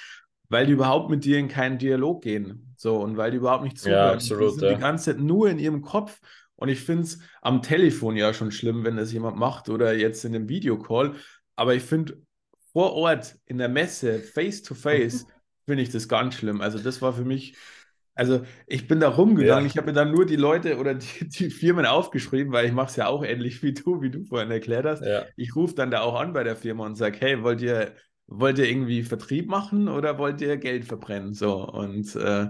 weil die überhaupt mit dir in keinen Dialog gehen. So, und weil die überhaupt nicht zuhören. Ja, absolut. Die sind ja. die ganze Zeit nur in ihrem Kopf und ich finde es am Telefon ja schon schlimm, wenn das jemand macht oder jetzt in einem Videocall. Aber ich finde vor Ort in der Messe, face to face, finde ich das ganz schlimm. Also das war für mich, also ich bin da rumgegangen, ja. ich habe mir dann nur die Leute oder die, die Firmen aufgeschrieben, weil ich mache es ja auch ähnlich wie du, wie du vorhin erklärt hast. Ja. Ich rufe dann da auch an bei der Firma und sage, hey, wollt ihr, wollt ihr irgendwie Vertrieb machen oder wollt ihr Geld verbrennen? So und äh,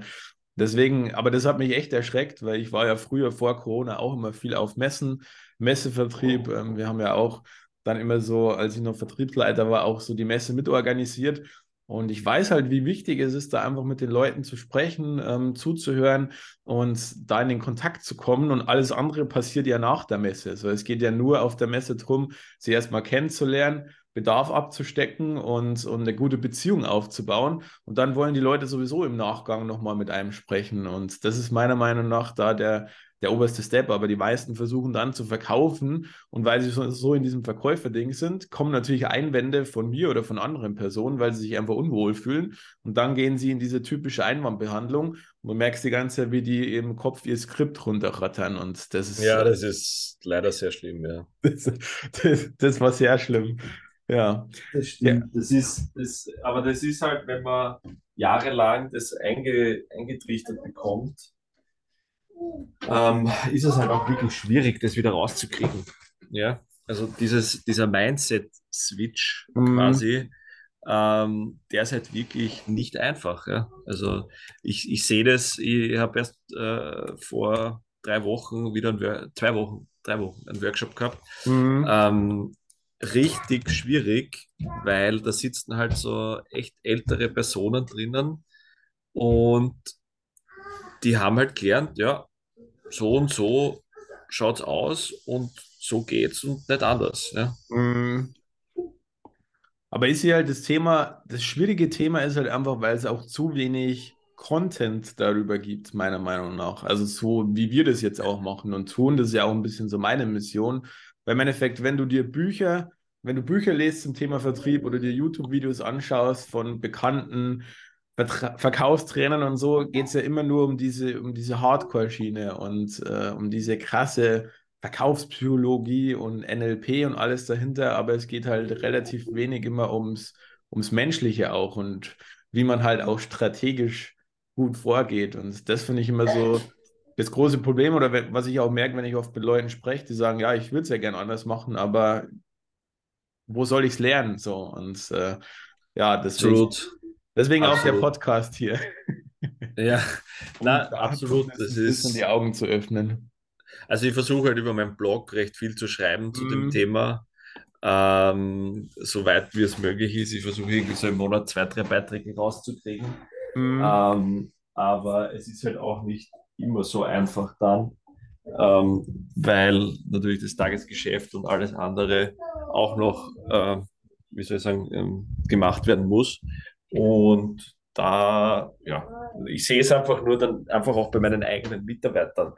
Deswegen, aber das hat mich echt erschreckt, weil ich war ja früher vor Corona auch immer viel auf Messen, Messevertrieb. Ähm, wir haben ja auch dann immer so, als ich noch Vertriebsleiter war, auch so die Messe mitorganisiert. Und ich weiß halt, wie wichtig es ist, da einfach mit den Leuten zu sprechen, ähm, zuzuhören und da in den Kontakt zu kommen. Und alles andere passiert ja nach der Messe. Also es geht ja nur auf der Messe darum, sie erstmal kennenzulernen Bedarf abzustecken und, und eine gute Beziehung aufzubauen. Und dann wollen die Leute sowieso im Nachgang nochmal mit einem sprechen. Und das ist meiner Meinung nach da der, der oberste Step. Aber die meisten versuchen dann zu verkaufen. Und weil sie so, so in diesem Verkäuferding sind, kommen natürlich Einwände von mir oder von anderen Personen, weil sie sich einfach unwohl fühlen. Und dann gehen sie in diese typische Einwandbehandlung. Und du merkst die ganze Zeit, wie die im Kopf ihr Skript runterrattern. Und das ist. Ja, das ist leider sehr schlimm, ja. Das, das, das war sehr schlimm. Ja. Das stimmt. Ja. Das ist, das, aber das ist halt, wenn man jahrelang das einge, eingetrichtert bekommt, ähm, ist es halt auch wirklich schwierig, das wieder rauszukriegen. Ja. Also dieses, dieser Mindset-Switch mhm. quasi, ähm, der ist halt wirklich nicht einfach. Ja? Also ich, ich sehe das, ich habe erst äh, vor drei Wochen wieder ein, zwei Wochen, drei Wochen einen Workshop gehabt. Mhm. Ähm, richtig schwierig, weil da sitzen halt so echt ältere Personen drinnen und die haben halt gelernt, ja, so und so schaut's aus und so geht's und nicht anders. Ja. Mhm. Aber ist hier halt das Thema, das schwierige Thema ist halt einfach, weil es auch zu wenig Content darüber gibt, meiner Meinung nach. Also so wie wir das jetzt auch machen und tun, das ist ja auch ein bisschen so meine Mission, weil im Endeffekt, wenn du dir Bücher, wenn du Bücher liest zum Thema Vertrieb oder dir YouTube-Videos anschaust von bekannten Vertra Verkaufstrainern und so, geht es ja immer nur um diese, um diese Hardcore-Schiene und äh, um diese krasse Verkaufspsychologie und NLP und alles dahinter, aber es geht halt relativ wenig immer ums, ums Menschliche auch und wie man halt auch strategisch gut vorgeht. Und das finde ich immer so das große Problem oder was ich auch merke, wenn ich oft mit Leuten spreche, die sagen, ja, ich würde es ja gerne anders machen, aber wo soll ich es lernen? So und äh, ja, deswegen, absolut. deswegen absolut. auch der Podcast hier. Ja, na, absolut. Das ist ein bisschen die Augen zu öffnen. Also ich versuche halt über meinen Blog recht viel zu schreiben zu mm. dem mhm. Thema. Ähm, soweit wie es möglich ist. Ich versuche irgendwie so im Monat zwei, drei Beiträge rauszukriegen. Mm. Ähm, aber es ist halt auch nicht immer so einfach dann, ähm, weil natürlich das Tagesgeschäft und alles andere auch noch, äh, wie soll ich sagen, ähm, gemacht werden muss. Und da, ja, ich sehe es einfach nur dann einfach auch bei meinen eigenen Mitarbeitern.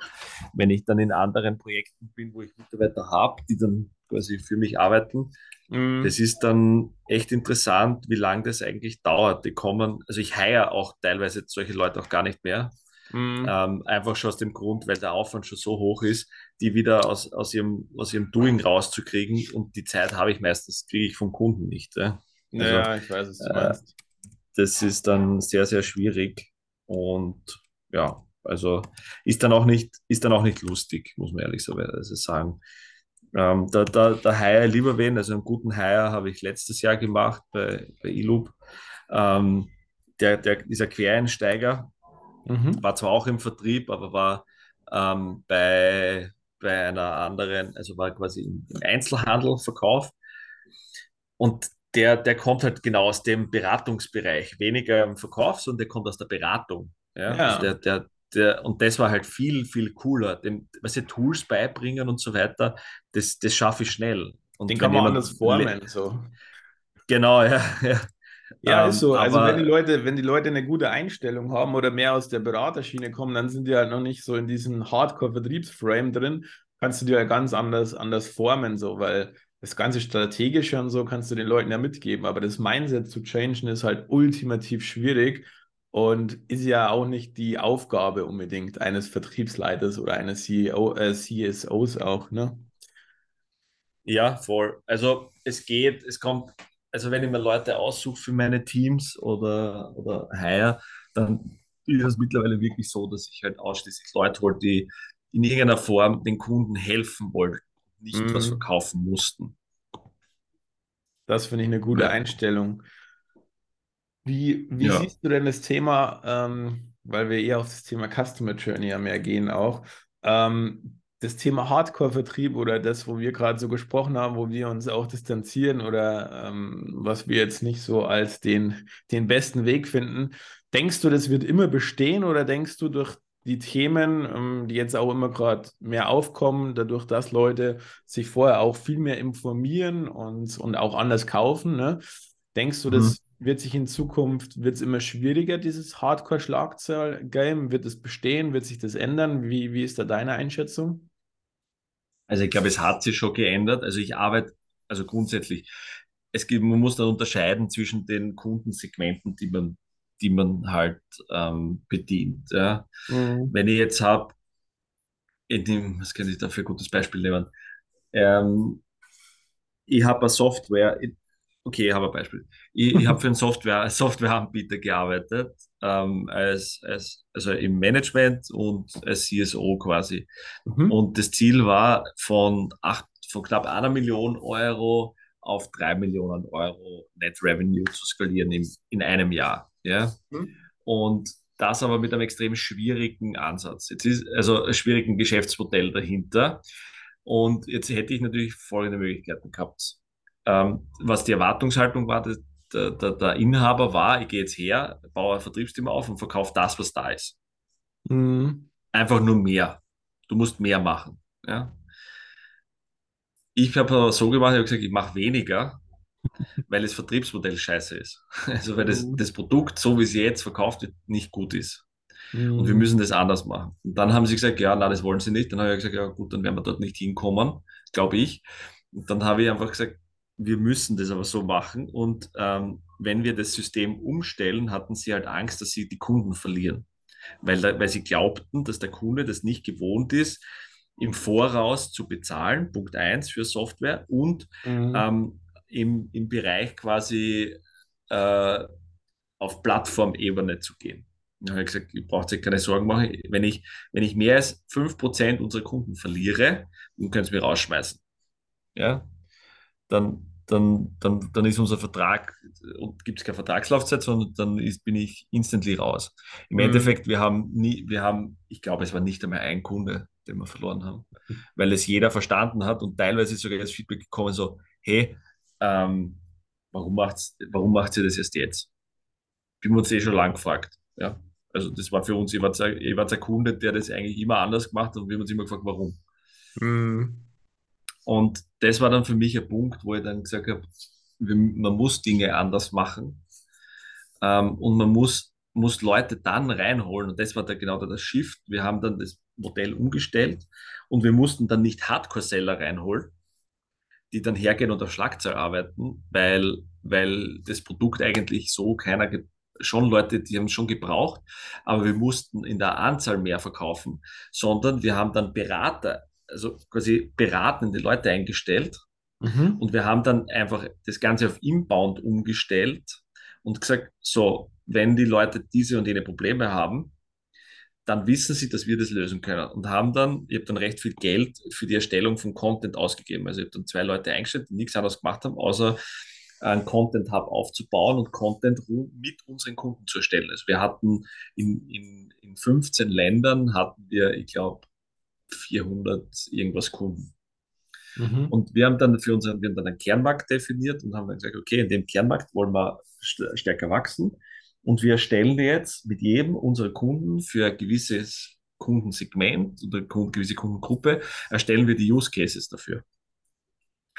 Wenn ich dann in anderen Projekten bin, wo ich Mitarbeiter habe, die dann quasi für mich arbeiten, mhm. das ist dann echt interessant, wie lange das eigentlich dauert. Die kommen, also ich heiere auch teilweise solche Leute auch gar nicht mehr. Mhm. Ähm, einfach schon aus dem Grund, weil der Aufwand schon so hoch ist, die wieder aus, aus, ihrem, aus ihrem Doing rauszukriegen und die Zeit habe ich meistens, kriege ich vom Kunden nicht. Ja, also, ja ich weiß, was du meinst. Äh, das ist dann sehr, sehr schwierig und ja, also ist dann auch nicht, ist dann auch nicht lustig, muss man ehrlich sagen. Ähm, da, da, da Hire lieber wen, also einen guten Hire habe ich letztes Jahr gemacht bei, bei eLoop. Ähm, der, der, dieser Quereinsteiger mhm. war zwar auch im Vertrieb, aber war ähm, bei, bei einer anderen, also war quasi im Einzelhandel Verkauf. Und der, der kommt halt genau aus dem Beratungsbereich, weniger im Verkauf, sondern der kommt aus der Beratung. Ja? ja. Also der, der, der, und das war halt viel, viel cooler. Dem, was sie Tools beibringen und so weiter, das, das schaffe ich schnell. Und Den kann man anders formen. So. Genau, ja. ja. Ja, ist so. Also wenn die Leute, wenn die Leute eine gute Einstellung haben oder mehr aus der Beraterschiene kommen, dann sind die halt noch nicht so in diesem Hardcore-Vertriebsframe drin. Kannst du dir ja ganz anders, anders formen, so, weil das ganze Strategische und so kannst du den Leuten ja mitgeben, aber das Mindset zu changen ist halt ultimativ schwierig und ist ja auch nicht die Aufgabe unbedingt eines Vertriebsleiters oder eines CEO, äh, CSOs auch, ne? Ja, voll. Also es geht, es kommt, also wenn ich mir Leute aussuche für meine Teams oder, oder hire, dann ist es mittlerweile wirklich so, dass ich halt ausschließlich Leute hole, die in irgendeiner Form den Kunden helfen wollen nicht mhm. was verkaufen mussten. Das finde ich eine gute ja. Einstellung. Wie, wie ja. siehst du denn das Thema, ähm, weil wir eher auf das Thema Customer Journey ja mehr gehen auch, ähm, das Thema Hardcore-Vertrieb oder das, wo wir gerade so gesprochen haben, wo wir uns auch distanzieren oder ähm, was wir jetzt nicht so als den, den besten Weg finden. Denkst du, das wird immer bestehen oder denkst du, durch die Themen, ähm, die jetzt auch immer gerade mehr aufkommen, dadurch, dass Leute sich vorher auch viel mehr informieren und, und auch anders kaufen. Ne? Denkst du, mhm. Wird sich in Zukunft, wird es immer schwieriger, dieses Hardcore-Schlagzeil-Game? Wird es bestehen? Wird sich das ändern? Wie, wie ist da deine Einschätzung? Also ich glaube, es hat sich schon geändert. Also ich arbeite, also grundsätzlich, es gibt, man muss da unterscheiden zwischen den Kundensegmenten, die man die man halt ähm, bedient. Ja. Mhm. Wenn ich jetzt habe, in dem, was kann ich da für ein gutes Beispiel nehmen? Ähm, ich habe eine Software, okay, ich habe ein Beispiel. Ich, ich habe für einen Software, Softwareanbieter gearbeitet, ähm, als, als, also im Management und als CSO quasi. Mhm. Und das Ziel war, von, acht, von knapp einer Million Euro auf drei Millionen Euro Net Revenue zu skalieren in, in einem Jahr. Ja? Mhm. Und das aber mit einem extrem schwierigen Ansatz. Jetzt ist also ein schwierigen Geschäftsmodell dahinter. Und jetzt hätte ich natürlich folgende Möglichkeiten gehabt. Ähm, was die Erwartungshaltung war, der, der, der, Inhaber war, ich gehe jetzt her, baue ein Vertriebsteam auf und verkaufe das, was da ist. Mhm. Einfach nur mehr. Du musst mehr machen. Ja? Ich habe aber so gemacht, ich habe gesagt, ich mache weniger weil das Vertriebsmodell scheiße ist. Also weil das, mhm. das Produkt, so wie es jetzt verkauft wird, nicht gut ist. Mhm. Und wir mhm. müssen das anders machen. Und dann haben sie gesagt, ja, nein, das wollen sie nicht. Dann habe ich gesagt, ja gut, dann werden wir dort nicht hinkommen, glaube ich. Und dann habe ich einfach gesagt, wir müssen das aber so machen. Und ähm, wenn wir das System umstellen, hatten sie halt Angst, dass sie die Kunden verlieren. Weil, weil sie glaubten, dass der Kunde das nicht gewohnt ist, im Voraus zu bezahlen, Punkt 1 für Software und mhm. ähm, im, im Bereich quasi äh, auf Plattformebene zu gehen. Dann habe ich gesagt, ihr braucht euch keine Sorgen machen. Wenn ich, wenn ich mehr als 5% unserer Kunden verliere, dann können sie mich rausschmeißen. Ja, dann, dann, dann, dann ist unser Vertrag und gibt es keine Vertragslaufzeit, sondern dann ist, bin ich instantly raus. Im mhm. Endeffekt, wir haben nie, wir haben, ich glaube, es war nicht einmal ein Kunde, den wir verloren haben, weil es jeder verstanden hat und teilweise sogar das Feedback gekommen so, hey, ähm, warum macht warum macht ihr das erst jetzt? Wir haben uns eh schon lang gefragt. Ja? Also das war für uns, ich war, ich war der Kunde, der das eigentlich immer anders gemacht hat und wir haben uns immer gefragt, warum. Mhm. Und das war dann für mich ein Punkt, wo ich dann gesagt habe, man muss Dinge anders machen ähm, und man muss, muss Leute dann reinholen. Und das war da genau das Shift. Wir haben dann das Modell umgestellt und wir mussten dann nicht Hardcore-Seller reinholen, die dann hergehen und auf Schlagzeug arbeiten, weil, weil das Produkt eigentlich so keiner schon Leute, die haben es schon gebraucht, aber wir mussten in der Anzahl mehr verkaufen, sondern wir haben dann Berater, also quasi beratende Leute eingestellt mhm. und wir haben dann einfach das Ganze auf Inbound umgestellt und gesagt, so, wenn die Leute diese und jene Probleme haben, dann wissen sie, dass wir das lösen können und haben dann, ich habe dann recht viel Geld für die Erstellung von Content ausgegeben. Also ich habe dann zwei Leute eingestellt, die nichts anderes gemacht haben, außer einen Content Hub aufzubauen und Content mit unseren Kunden zu erstellen. Also wir hatten in, in, in 15 Ländern hatten wir, ich glaube, 400 irgendwas Kunden. Mhm. Und wir haben dann für unseren, wir haben dann einen Kernmarkt definiert und haben dann gesagt, okay, in dem Kernmarkt wollen wir stärker wachsen. Und wir erstellen jetzt mit jedem unserer Kunden für ein gewisses Kundensegment oder gewisse Kundengruppe, erstellen wir die Use Cases dafür.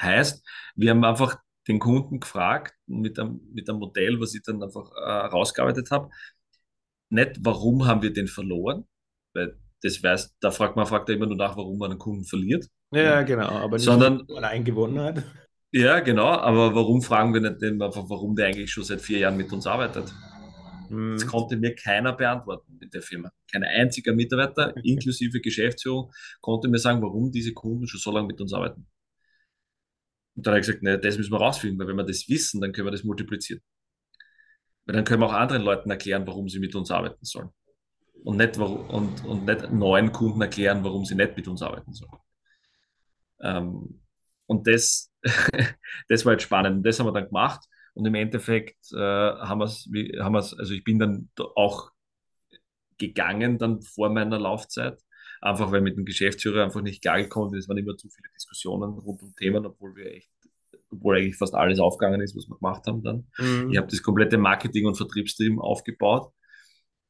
Heißt, wir haben einfach den Kunden gefragt mit einem, mit einem Modell, was ich dann einfach äh, rausgearbeitet habe. Nicht, warum haben wir den verloren, weil das weiß, da fragt man fragt er immer nur nach, warum man einen Kunden verliert. Ja, genau, aber nicht, sondern weil er einen gewonnen hat. Ja, genau, aber warum fragen wir nicht einfach, warum der eigentlich schon seit vier Jahren mit uns arbeitet? Mhm. Das konnte mir keiner beantworten mit der Firma. Kein einziger Mitarbeiter, inklusive Geschäftsführung, konnte mir sagen, warum diese Kunden schon so lange mit uns arbeiten. Und dann habe ich gesagt, ne, das müssen wir rausfinden, weil wenn wir das wissen, dann können wir das multiplizieren. Weil dann können wir auch anderen Leuten erklären, warum sie mit uns arbeiten sollen. Und nicht, und, und nicht neuen Kunden erklären, warum sie nicht mit uns arbeiten sollen. Ähm, und das, das war jetzt spannend. Das haben wir dann gemacht. Und im Endeffekt äh, haben wir es, haben also ich bin dann auch gegangen dann vor meiner Laufzeit einfach weil mit dem Geschäftsführer einfach nicht klar gekommen ist. Es waren immer zu viele Diskussionen rund um Themen, obwohl wir echt, obwohl eigentlich fast alles aufgegangen ist, was wir gemacht haben dann. Mhm. Ich habe das komplette Marketing- und Vertriebsteam aufgebaut.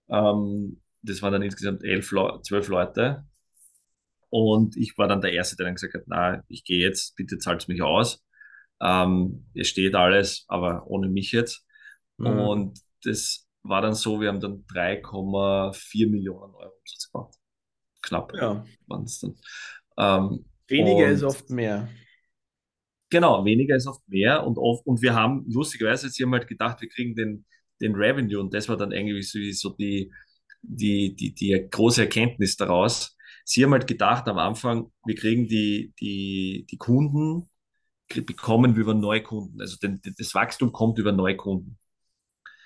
Ähm, das waren dann insgesamt elf, zwölf Leute. Und ich war dann der Erste, der dann gesagt hat, na, ich gehe jetzt, bitte zahlt mich aus. Ähm, es steht alles, aber ohne mich jetzt. Mhm. Und das war dann so, wir haben dann 3,4 Millionen Euro Umsatz gemacht knapp ja. waren es dann. Ähm, weniger ist oft mehr. Genau, weniger ist oft mehr und, oft, und wir haben lustigerweise jetzt haben halt gedacht, wir kriegen den, den Revenue und das war dann irgendwie so, so die, die, die, die große Erkenntnis daraus. Sie haben halt gedacht am Anfang, wir kriegen die, die, die Kunden, bekommen wir über Neukunden. Also den, das Wachstum kommt über Neukunden.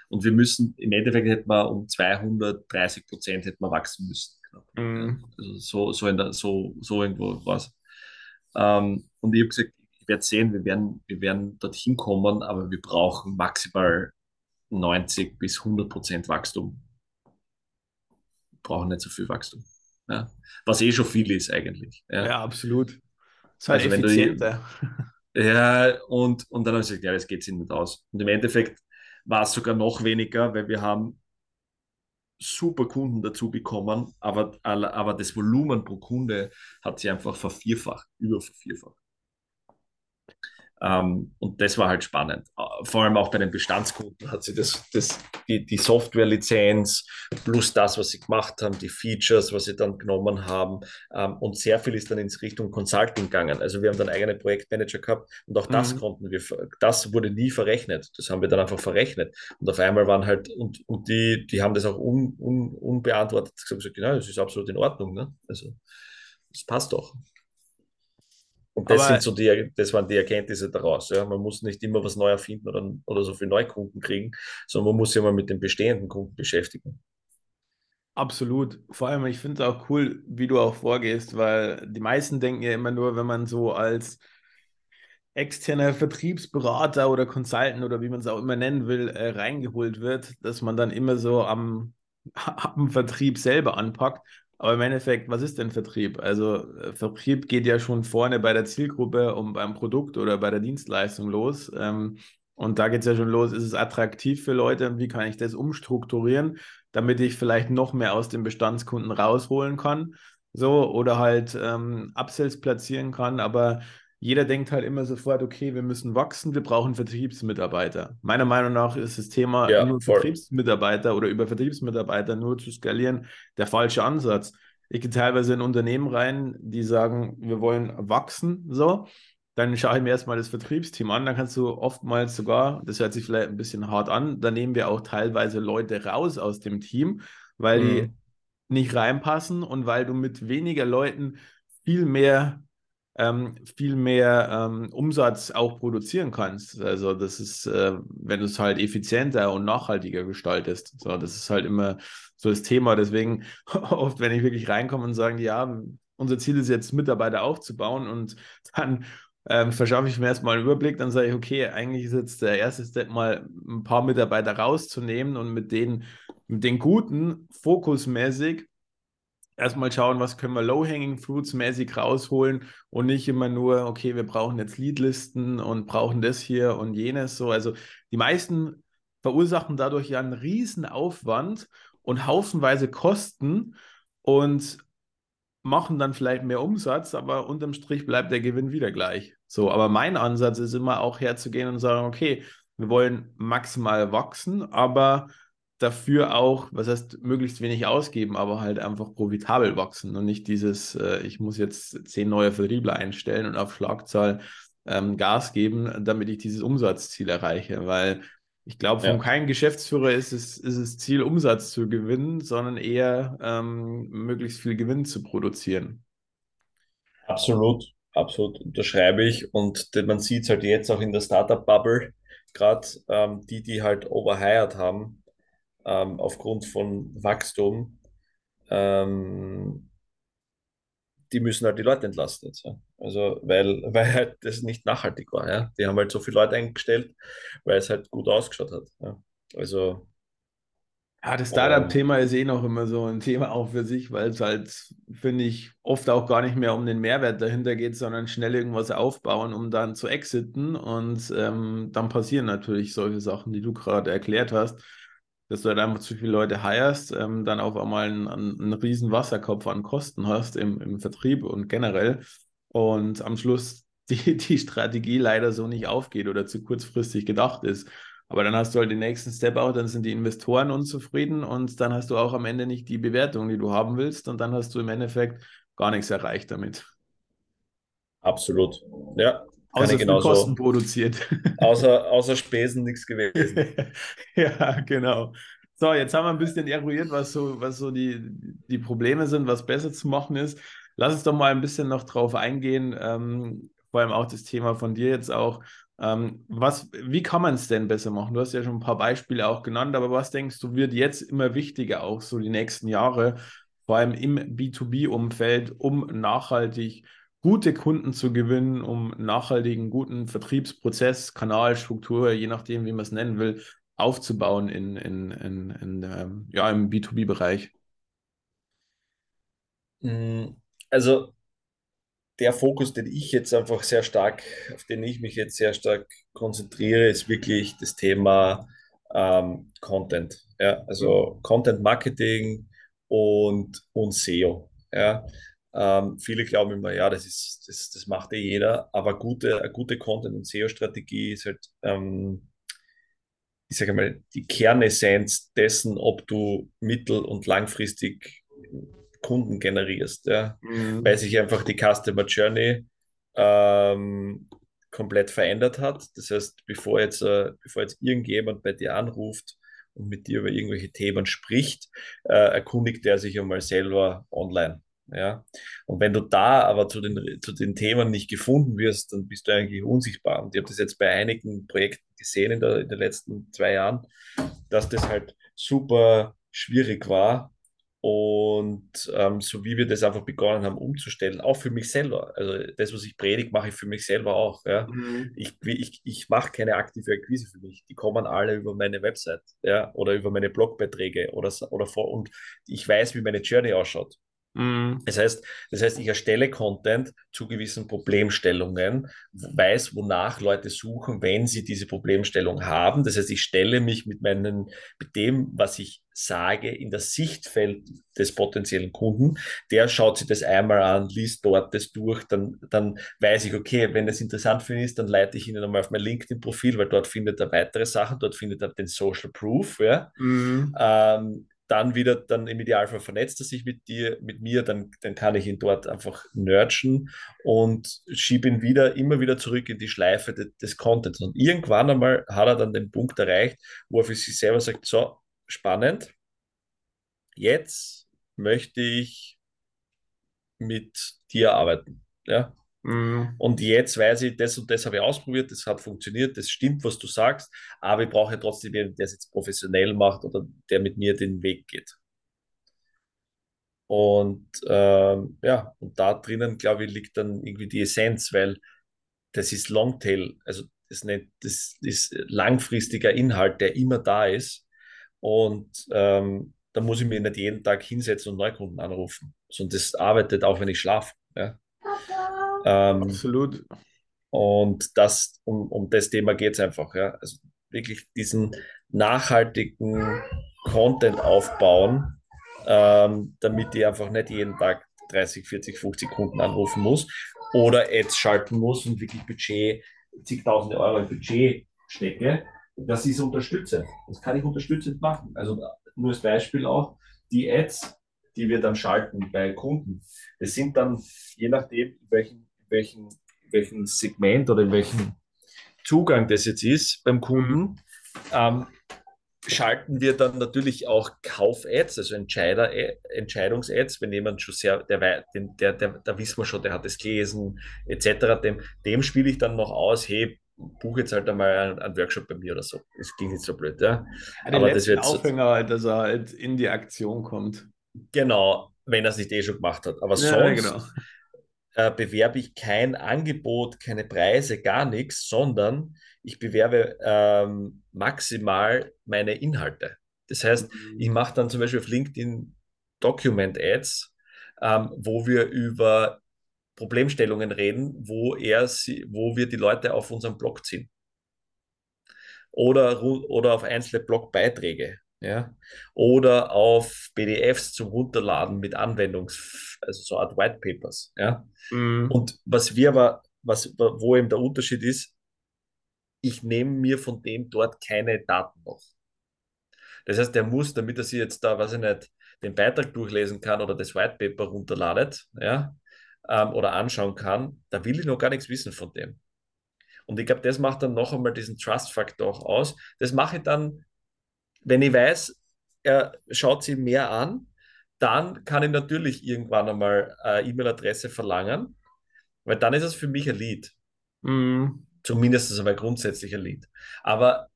Und wir müssen, im Endeffekt hätten wir um 230 Prozent hätten wir wachsen müssen. Mhm. Also so, so, der, so, so irgendwo was. Ähm, und ich habe gesagt, ich werde sehen, wir werden, wir werden dorthin kommen, aber wir brauchen maximal 90 bis 100 Prozent Wachstum. Brauchen nicht so viel Wachstum. Ja. Was eh schon viel ist eigentlich. Ja, ja absolut. Das also wenn du, ja, und, und dann habe ich gesagt, ja, das geht sich nicht aus. Und im Endeffekt war es sogar noch weniger, weil wir haben super Kunden dazu bekommen, aber, aber das Volumen pro Kunde hat sich einfach vervierfacht, über vervierfacht. Ähm, und das war halt spannend. Äh, vor allem auch bei den Bestandskunden hat sie das, das, die, die Software-Lizenz plus das, was sie gemacht haben, die Features, was sie dann genommen haben. Ähm, und sehr viel ist dann in Richtung Consulting gegangen. Also wir haben dann eigene Projektmanager gehabt und auch das mhm. konnten wir, das wurde nie verrechnet. Das haben wir dann einfach verrechnet. Und auf einmal waren halt, und, und die, die haben das auch un, un, unbeantwortet gesagt, genau, das ist absolut in Ordnung. Ne? Also das passt doch. Und das Aber sind so die, das waren die Erkenntnisse daraus. Ja. Man muss nicht immer was neu erfinden oder, oder so viele Neukunden kriegen, sondern man muss sich mal mit den bestehenden Kunden beschäftigen. Absolut. Vor allem, ich finde es auch cool, wie du auch vorgehst, weil die meisten denken ja immer nur, wenn man so als externer Vertriebsberater oder Consultant oder wie man es auch immer nennen will, äh, reingeholt wird, dass man dann immer so am, am Vertrieb selber anpackt. Aber im Endeffekt, was ist denn Vertrieb? Also äh, Vertrieb geht ja schon vorne bei der Zielgruppe und beim Produkt oder bei der Dienstleistung los. Ähm, und da geht es ja schon los, ist es attraktiv für Leute? Wie kann ich das umstrukturieren, damit ich vielleicht noch mehr aus den Bestandskunden rausholen kann? So, oder halt ähm, Upsells platzieren kann, aber jeder denkt halt immer sofort, okay, wir müssen wachsen, wir brauchen Vertriebsmitarbeiter. Meiner Meinung nach ist das Thema Ja, nur voll. Vertriebsmitarbeiter oder über Vertriebsmitarbeiter nur zu skalieren der falsche Ansatz. Ich gehe teilweise in Unternehmen rein, die sagen, wir wollen wachsen, so. Dann schaue ich mir erstmal das Vertriebsteam an. Dann kannst du oftmals sogar, das hört sich vielleicht ein bisschen hart an, da nehmen wir auch teilweise Leute raus aus dem Team, weil die Mhm. nicht reinpassen und weil du mit weniger Leuten viel mehr ähm, viel mehr ähm, Umsatz auch produzieren kannst. Also das ist, äh, wenn du es halt effizienter und nachhaltiger gestaltest. So, das ist halt immer so das Thema. Deswegen oft, wenn ich wirklich reinkomme und sage, ja, unser Ziel ist jetzt Mitarbeiter aufzubauen und dann ähm, verschaffe ich mir erstmal einen Überblick, dann sage ich, okay, eigentlich ist jetzt der erste Step mal ein paar Mitarbeiter rauszunehmen und mit denen, mit den guten, fokusmäßig erstmal schauen, was können wir Low-Hanging Fruits mäßig rausholen und nicht immer nur, okay, wir brauchen jetzt Leadlisten und brauchen das hier und jenes so. Also die meisten verursachen dadurch ja einen riesen Aufwand und haufenweise Kosten und machen dann vielleicht mehr Umsatz, aber unterm Strich bleibt der Gewinn wieder gleich. So, aber mein Ansatz ist immer auch herzugehen und sagen, okay, wir wollen maximal wachsen, aber dafür auch, was heißt, möglichst wenig ausgeben, aber halt einfach profitabel wachsen und nicht dieses, äh, ich muss jetzt zehn neue Vertriebler einstellen und auf Schlagzahl ähm, Gas geben, damit ich dieses Umsatzziel erreiche, weil ich glaube, von Ja, keinem Geschäftsführer ist es, ist es Ziel, Umsatz zu gewinnen, sondern eher ähm, möglichst viel Gewinn zu produzieren. absolut. Absolut unterschreibe ich. Und man sieht es halt jetzt auch in der Startup-Bubble, gerade ähm, die, die halt overhired haben, ähm, aufgrund von Wachstum, ähm, die müssen halt die Leute entlasten jetzt. Ja. Also, weil, weil halt das nicht nachhaltig war. Ja. Die haben halt so viele Leute eingestellt, weil es halt gut ausgeschaut hat. Ja. Also, Ja, das ähm, Startup-Thema ist eh noch immer so ein Thema auch für sich, weil es halt, finde ich, oft auch gar nicht mehr um den Mehrwert dahinter geht, sondern schnell irgendwas aufbauen, um dann zu exiten. Und ähm, dann passieren natürlich solche Sachen, die du gerade erklärt hast, dass du halt einfach zu viele Leute hirest, ähm, dann auf einmal einen, einen, riesen Wasserkopf an Kosten hast im, im Vertrieb und generell. Und am Schluss die, die Strategie leider so nicht aufgeht oder zu kurzfristig gedacht ist. Aber dann hast du halt den nächsten Step out, dann sind die Investoren unzufrieden und dann hast du auch am Ende nicht die Bewertung, die du haben willst und dann hast du im Endeffekt gar nichts erreicht damit. absolut. Ja, Außer viel Kosten produziert. Außer, außer Spesen nichts gewesen. Ja, genau. So, jetzt haben wir ein bisschen eruiert, was so, was so die, die Probleme sind, was besser zu machen ist. Lass uns doch mal ein bisschen noch drauf eingehen, ähm, vor allem auch das Thema von dir jetzt auch. Ähm, was, wie kann man es denn besser machen? Du hast ja schon ein paar Beispiele auch genannt, aber was denkst du, wird jetzt immer wichtiger, auch so die nächsten Jahre, vor allem im B2B-Umfeld, um nachhaltig gute Kunden zu gewinnen, um nachhaltigen, guten Vertriebsprozess, Kanalstruktur, je nachdem, wie man es nennen will, aufzubauen in, in, in, in ähm, ja, im B2B-Bereich. Mm, Also, der Fokus, den ich jetzt einfach sehr stark, auf den ich mich jetzt sehr stark konzentriere, ist wirklich das Thema ähm, Content. Ja, Mhm. also Content Marketing und, und SEO. Ja. Ähm, viele glauben immer, ja, das ist, das, das macht eh jeder, aber gute, eine gute Content- und SEO-Strategie ist halt, ähm, ich sage mal, die Kernessenz dessen, ob du mittel- und langfristig Kunden generierst, ja, weil Mhm. sich einfach die Customer Journey ähm, komplett verändert hat. Das heißt, bevor jetzt, äh, bevor jetzt irgendjemand bei dir anruft und mit dir über irgendwelche Themen spricht, äh, erkundigt er sich einmal selber online. Ja. Und wenn du da aber zu den, zu den Themen nicht gefunden wirst, dann bist du eigentlich unsichtbar. Und ich habe das jetzt bei einigen Projekten gesehen in, der, in den letzten zwei Jahren, dass das halt super schwierig war, und ähm, so wie wir das einfach begonnen haben umzustellen, auch für mich selber. Also das, was ich predige, mache ich für mich selber auch. Ja? Mhm. Ich, ich, ich mache keine aktive Akquise für mich. Die kommen alle über meine Website ja? oder über meine Blogbeiträge oder, oder vor. Und ich weiß, wie meine Journey ausschaut. Mhm. Das, heißt, das heißt, ich erstelle Content zu gewissen Problemstellungen, weiß, wonach Leute suchen, wenn sie diese Problemstellung haben. Das heißt, ich stelle mich mit, meinen, mit dem, was ich sage, in das Sichtfeld des potenziellen Kunden. Der schaut sich das einmal an, liest dort das durch, dann, dann weiß ich, okay, wenn das interessant für ihn ist, dann leite ich ihn nochmal auf mein LinkedIn-Profil, weil dort findet er weitere Sachen, dort findet er den Social Proof. Ja. Mhm. Ähm, dann wieder, dann im Idealfall vernetzt er sich mit dir, mit mir, dann, dann kann ich ihn dort einfach nurturen und schiebe ihn wieder, immer wieder zurück in die Schleife de, des Contents. Und irgendwann einmal hat er dann den Punkt erreicht, wo er für sich selber sagt, so, spannend, jetzt möchte ich mit dir arbeiten. Ja, Mhm. Und jetzt weiß ich, das und das habe ich ausprobiert, das hat funktioniert, das stimmt, was du sagst, aber ich brauche trotzdem jemanden, der es jetzt professionell macht oder der mit mir den Weg geht. Und ähm, ja, und da drinnen, glaube ich, liegt dann irgendwie die Essenz, weil das ist Longtail, also das, nicht, das ist langfristiger Inhalt, der immer da ist. Und ähm, da muss ich mir nicht jeden Tag hinsetzen und Neukunden anrufen, sondern das arbeitet auch, wenn ich schlafe. Ja. Ähm, Absolut. Und das, um, um das Thema geht es einfach. Ja. Also wirklich diesen nachhaltigen Content aufbauen, ähm, damit ich einfach nicht jeden Tag 30, 40, 50 Kunden anrufen muss oder Ads schalten muss und wirklich Budget, zigtausende Euro im Budget stecke, dass ich es unterstütze. Das kann ich unterstützend machen. Also nur als Beispiel auch, die Ads, die wir dann schalten bei Kunden, das sind dann, je nachdem, in welchem welchen, welchen Segment oder in welchem Zugang das jetzt ist beim Kunden, ähm, schalten wir dann natürlich auch Kauf-Ads, also Entscheider, äh, Entscheidungs-Ads, wenn jemand schon sehr, der, der, der, da wissen wir schon, der hat es gelesen, etc., dem, dem spiele ich dann noch aus, hey, buche jetzt halt einmal einen, Workshop bei mir oder so. Das klingt nicht so blöd, ja. ja Aber das wird Aufhänger halt, dass er halt in die Aktion kommt. Genau, wenn er es nicht eh schon gemacht hat. Aber ja, sonst, genau äh, bewerbe ich kein Angebot, keine Preise, gar nichts, sondern ich bewerbe ähm, maximal meine Inhalte. Das heißt, mhm. ich mache dann zum Beispiel auf LinkedIn Document Ads, ähm, wo wir über Problemstellungen reden, wo, er sie, wo wir die Leute auf unseren Blog ziehen. Oder, oder auf einzelne Blogbeiträge ja, oder auf PDFs zum Runterladen mit Anwendungs, also so Art White Papers, ja. Mhm. Und was wir aber, was, wo eben der Unterschied ist, ich nehme mir von dem dort keine Daten noch. Das heißt, der muss, damit er sich jetzt da, weiß ich nicht, den Beitrag durchlesen kann oder das White Paper runterladet, ja, ähm, oder anschauen kann, da will ich noch gar nichts wissen von dem. Und ich glaube, das macht dann noch einmal diesen Trust-Faktor auch aus. Das mache ich dann wenn ich weiß, er schaut sie mehr an, dann kann ich natürlich irgendwann einmal eine E-Mail-Adresse verlangen, weil dann ist es für mich ein Lead. Mhm. Zumindest einmal grundsätzlich ein Lead. Aber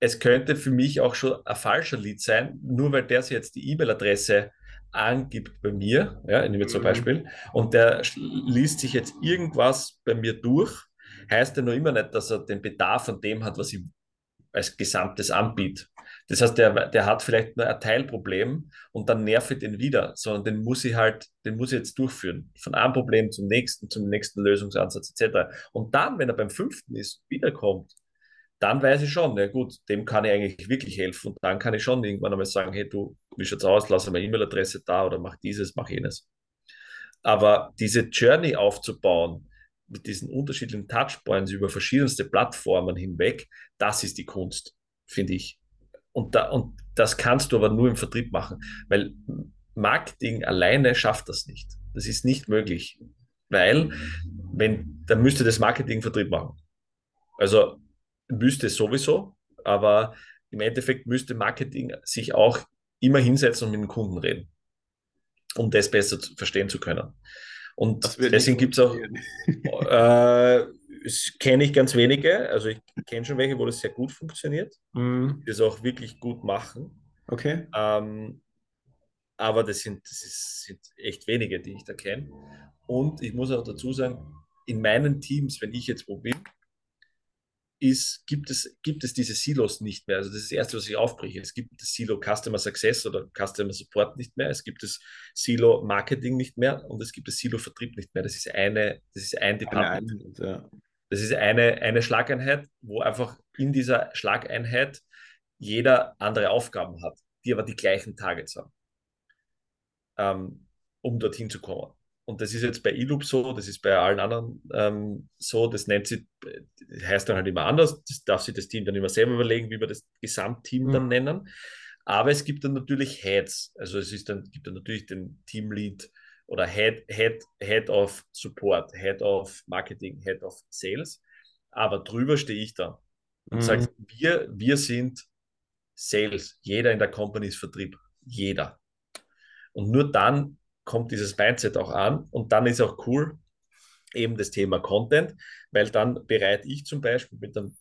es könnte für mich auch schon ein falscher Lead sein, nur weil der sich jetzt die E-Mail-Adresse angibt bei mir, ja, ich nehme jetzt zum mhm. Beispiel, und der liest sich jetzt irgendwas bei mir durch, heißt ja noch immer nicht, dass er den Bedarf an dem hat, was ich als Gesamtes anbiete. Das heißt, der, der hat vielleicht nur ein Teilproblem und dann nervt den wieder, sondern den muss ich halt, den muss ich jetzt durchführen. Von einem Problem zum nächsten, zum nächsten Lösungsansatz etc. Und dann, wenn er beim fünften ist, wiederkommt, dann weiß ich schon, ja gut, dem kann ich eigentlich wirklich helfen. Und dann kann ich schon irgendwann einmal sagen, hey du, wie schaut's aus, lass eine E-Mail-Adresse da oder mach dieses, mach jenes. Aber diese Journey aufzubauen, mit diesen unterschiedlichen Touchpoints über verschiedenste Plattformen hinweg, das ist die Kunst, finde ich. Und, da, und das kannst du aber nur im Vertrieb machen, weil Marketing alleine schafft das nicht. Das ist nicht möglich, weil wenn, dann müsste das Marketing Vertrieb machen. Also müsste es sowieso, aber im Endeffekt müsste Marketing sich auch immer hinsetzen und mit dem Kunden reden. um das besser zu, verstehen zu können. Und deswegen gibt es auch, äh, kenne ich ganz wenige, also ich kenne schon welche, wo das sehr gut funktioniert, mhm. die das auch wirklich gut machen. Okay. Ähm, aber das sind, das ist, sind echt wenige, die ich da kenne. Und ich muss auch dazu sagen, in meinen Teams, wenn ich jetzt wo bin, ist, gibt, es, gibt es diese Silos nicht mehr. Also das ist das Erste, was ich aufbreche. Es gibt das Silo Customer Success oder Customer Support nicht mehr. Es gibt das Silo Marketing nicht mehr und es gibt das Silo Vertrieb nicht mehr. Das ist eine, das ist ein Department. Ja. Das ist eine, eine Schlageinheit, wo einfach in dieser Schlageinheit jeder andere Aufgaben hat, die aber die gleichen Targets haben, ähm, um dorthin zu kommen. Und das ist jetzt bei eLoop so, das ist bei allen anderen ähm, so, das nennt sich, heißt dann halt immer anders, das darf sich das Team dann immer selber überlegen, wie wir das Gesamtteam mhm. dann nennen. Aber es gibt dann natürlich Heads, also es ist dann, gibt dann natürlich den Teamlead oder Head, Head, Head of Support, Head of Marketing, Head of Sales. Aber drüber stehe ich da und mhm. sage, wir, wir sind Sales. Jeder in der Company ist Vertrieb. Jeder. Und nur dann kommt dieses Mindset auch an und dann ist auch cool eben das Thema Content, weil dann bereite ich zum Beispiel mit einem,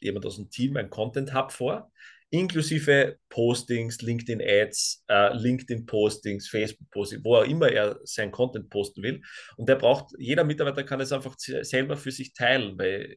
jemand aus dem Team ein Content Hub vor, inklusive Postings, LinkedIn Ads, äh, LinkedIn Postings, Facebook Postings, wo auch immer er sein Content posten will. Und der braucht, jeder Mitarbeiter kann es einfach selber für sich teilen, weil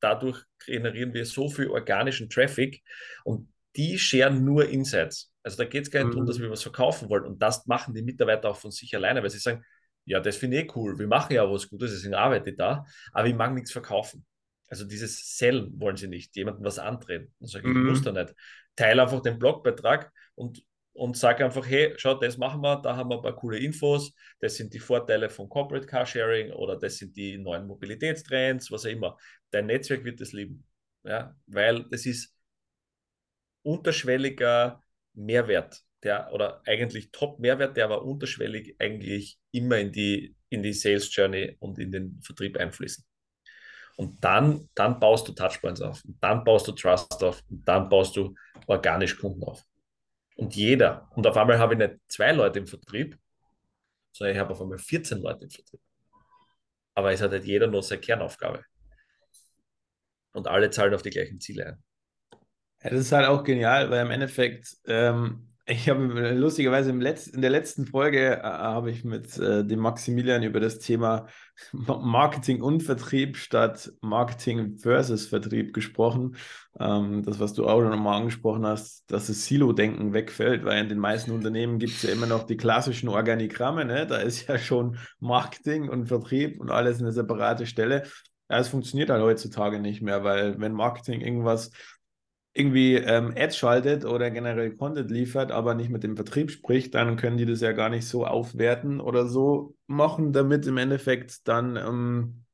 dadurch generieren wir so viel organischen Traffic und die scheren nur Insights. Also da geht es gar nicht mhm. darum, dass wir was verkaufen wollen. Und das machen die Mitarbeiter auch von sich alleine, weil sie sagen, ja, das finde ich eh cool, wir machen ja was Gutes, deswegen arbeite ich da, aber ich mag nichts verkaufen. Also dieses Sell wollen sie nicht, jemandem was andrehen. Dann sage ich, mhm. ich muss da nicht. Teile einfach den Blogbeitrag und, und sage einfach, hey, schau, das machen wir, da haben wir ein paar coole Infos, das sind die Vorteile von Corporate Carsharing oder das sind die neuen Mobilitätstrends, was auch immer. Dein Netzwerk wird das lieben. Ja, weil das ist unterschwelliger Mehrwert, der oder eigentlich Top-Mehrwert, der aber unterschwellig eigentlich immer in die, in die Sales Journey und in den Vertrieb einfließen. Und dann, dann baust du Touchpoints auf, und dann baust du Trust auf, und dann baust du organisch Kunden auf. Und jeder, und auf einmal habe ich nicht zwei Leute im Vertrieb, sondern ich habe auf einmal 14 Leute im Vertrieb. Aber es hat halt jeder nur seine Kernaufgabe. Und alle zahlen auf die gleichen Ziele ein. Ja, das ist halt auch genial, weil im Endeffekt, ähm, ich habe lustigerweise Letz-, in der letzten Folge äh, habe ich mit äh, dem Maximilian über das Thema Marketing und Vertrieb statt Marketing versus Vertrieb gesprochen. Ähm, das, was du auch schon mal angesprochen hast, dass das Silo-Denken wegfällt, weil in den meisten Unternehmen gibt es ja immer noch die klassischen Organigramme. Ne? Da ist ja schon Marketing und Vertrieb und alles eine separate Stelle. Ja, es funktioniert halt heutzutage nicht mehr, weil wenn Marketing irgendwas irgendwie ähm, Ads schaltet oder generell Content liefert, aber nicht mit dem Vertrieb spricht, dann können die das ja gar nicht so aufwerten oder so machen, damit im Endeffekt dann ähm,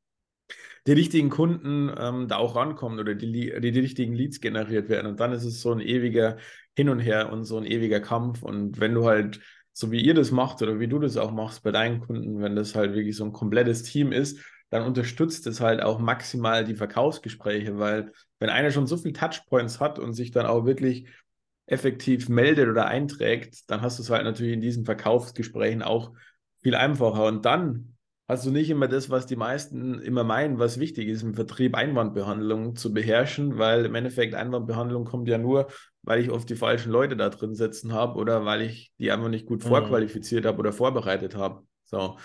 die richtigen Kunden ähm, da auch rankommen oder die, die, die richtigen Leads generiert werden. Und dann ist es so ein ewiger Hin und Her und so ein ewiger Kampf. Und wenn du halt, so wie ihr das macht oder wie du das auch machst bei deinen Kunden, wenn das halt wirklich so ein komplettes Team ist, dann unterstützt es halt auch maximal die Verkaufsgespräche, weil wenn einer schon so viele Touchpoints hat und sich dann auch wirklich effektiv meldet oder einträgt, dann hast du es halt natürlich in diesen Verkaufsgesprächen auch viel einfacher. Und dann hast du nicht immer das, was die meisten immer meinen, was wichtig ist, im Vertrieb Einwandbehandlung zu beherrschen, weil im Endeffekt Einwandbehandlung kommt ja nur, weil ich oft die falschen Leute da drin sitzen habe oder weil ich die einfach nicht gut mhm. vorqualifiziert habe oder vorbereitet habe. So.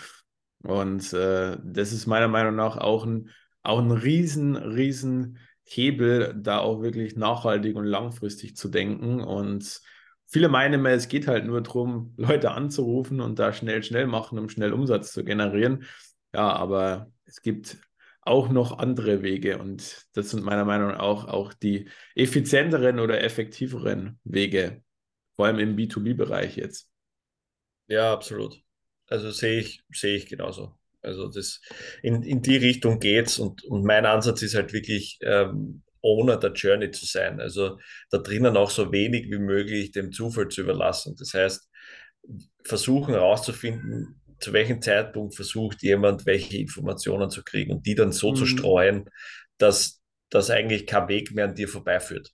Und äh, das ist meiner Meinung nach auch ein, auch ein riesen, riesen Hebel, da auch wirklich nachhaltig und langfristig zu denken. Und viele meinen immer, es geht halt nur darum, Leute anzurufen und da schnell, schnell machen, um schnell Umsatz zu generieren. Ja, aber es gibt auch noch andere Wege und das sind meiner Meinung nach auch, auch die effizienteren oder effektiveren Wege, vor allem im B2B-Bereich jetzt. Ja, absolut. Also sehe ich, sehe ich genauso. Also das in, in die Richtung geht's und, und mein Ansatz ist halt wirklich ähm, Owner der Journey zu sein. Also da drinnen auch so wenig wie möglich dem Zufall zu überlassen. Das heißt, versuchen herauszufinden, zu welchem Zeitpunkt versucht jemand, welche Informationen zu kriegen und die dann so mhm. zu streuen, dass, dass eigentlich kein Weg mehr an dir vorbeiführt.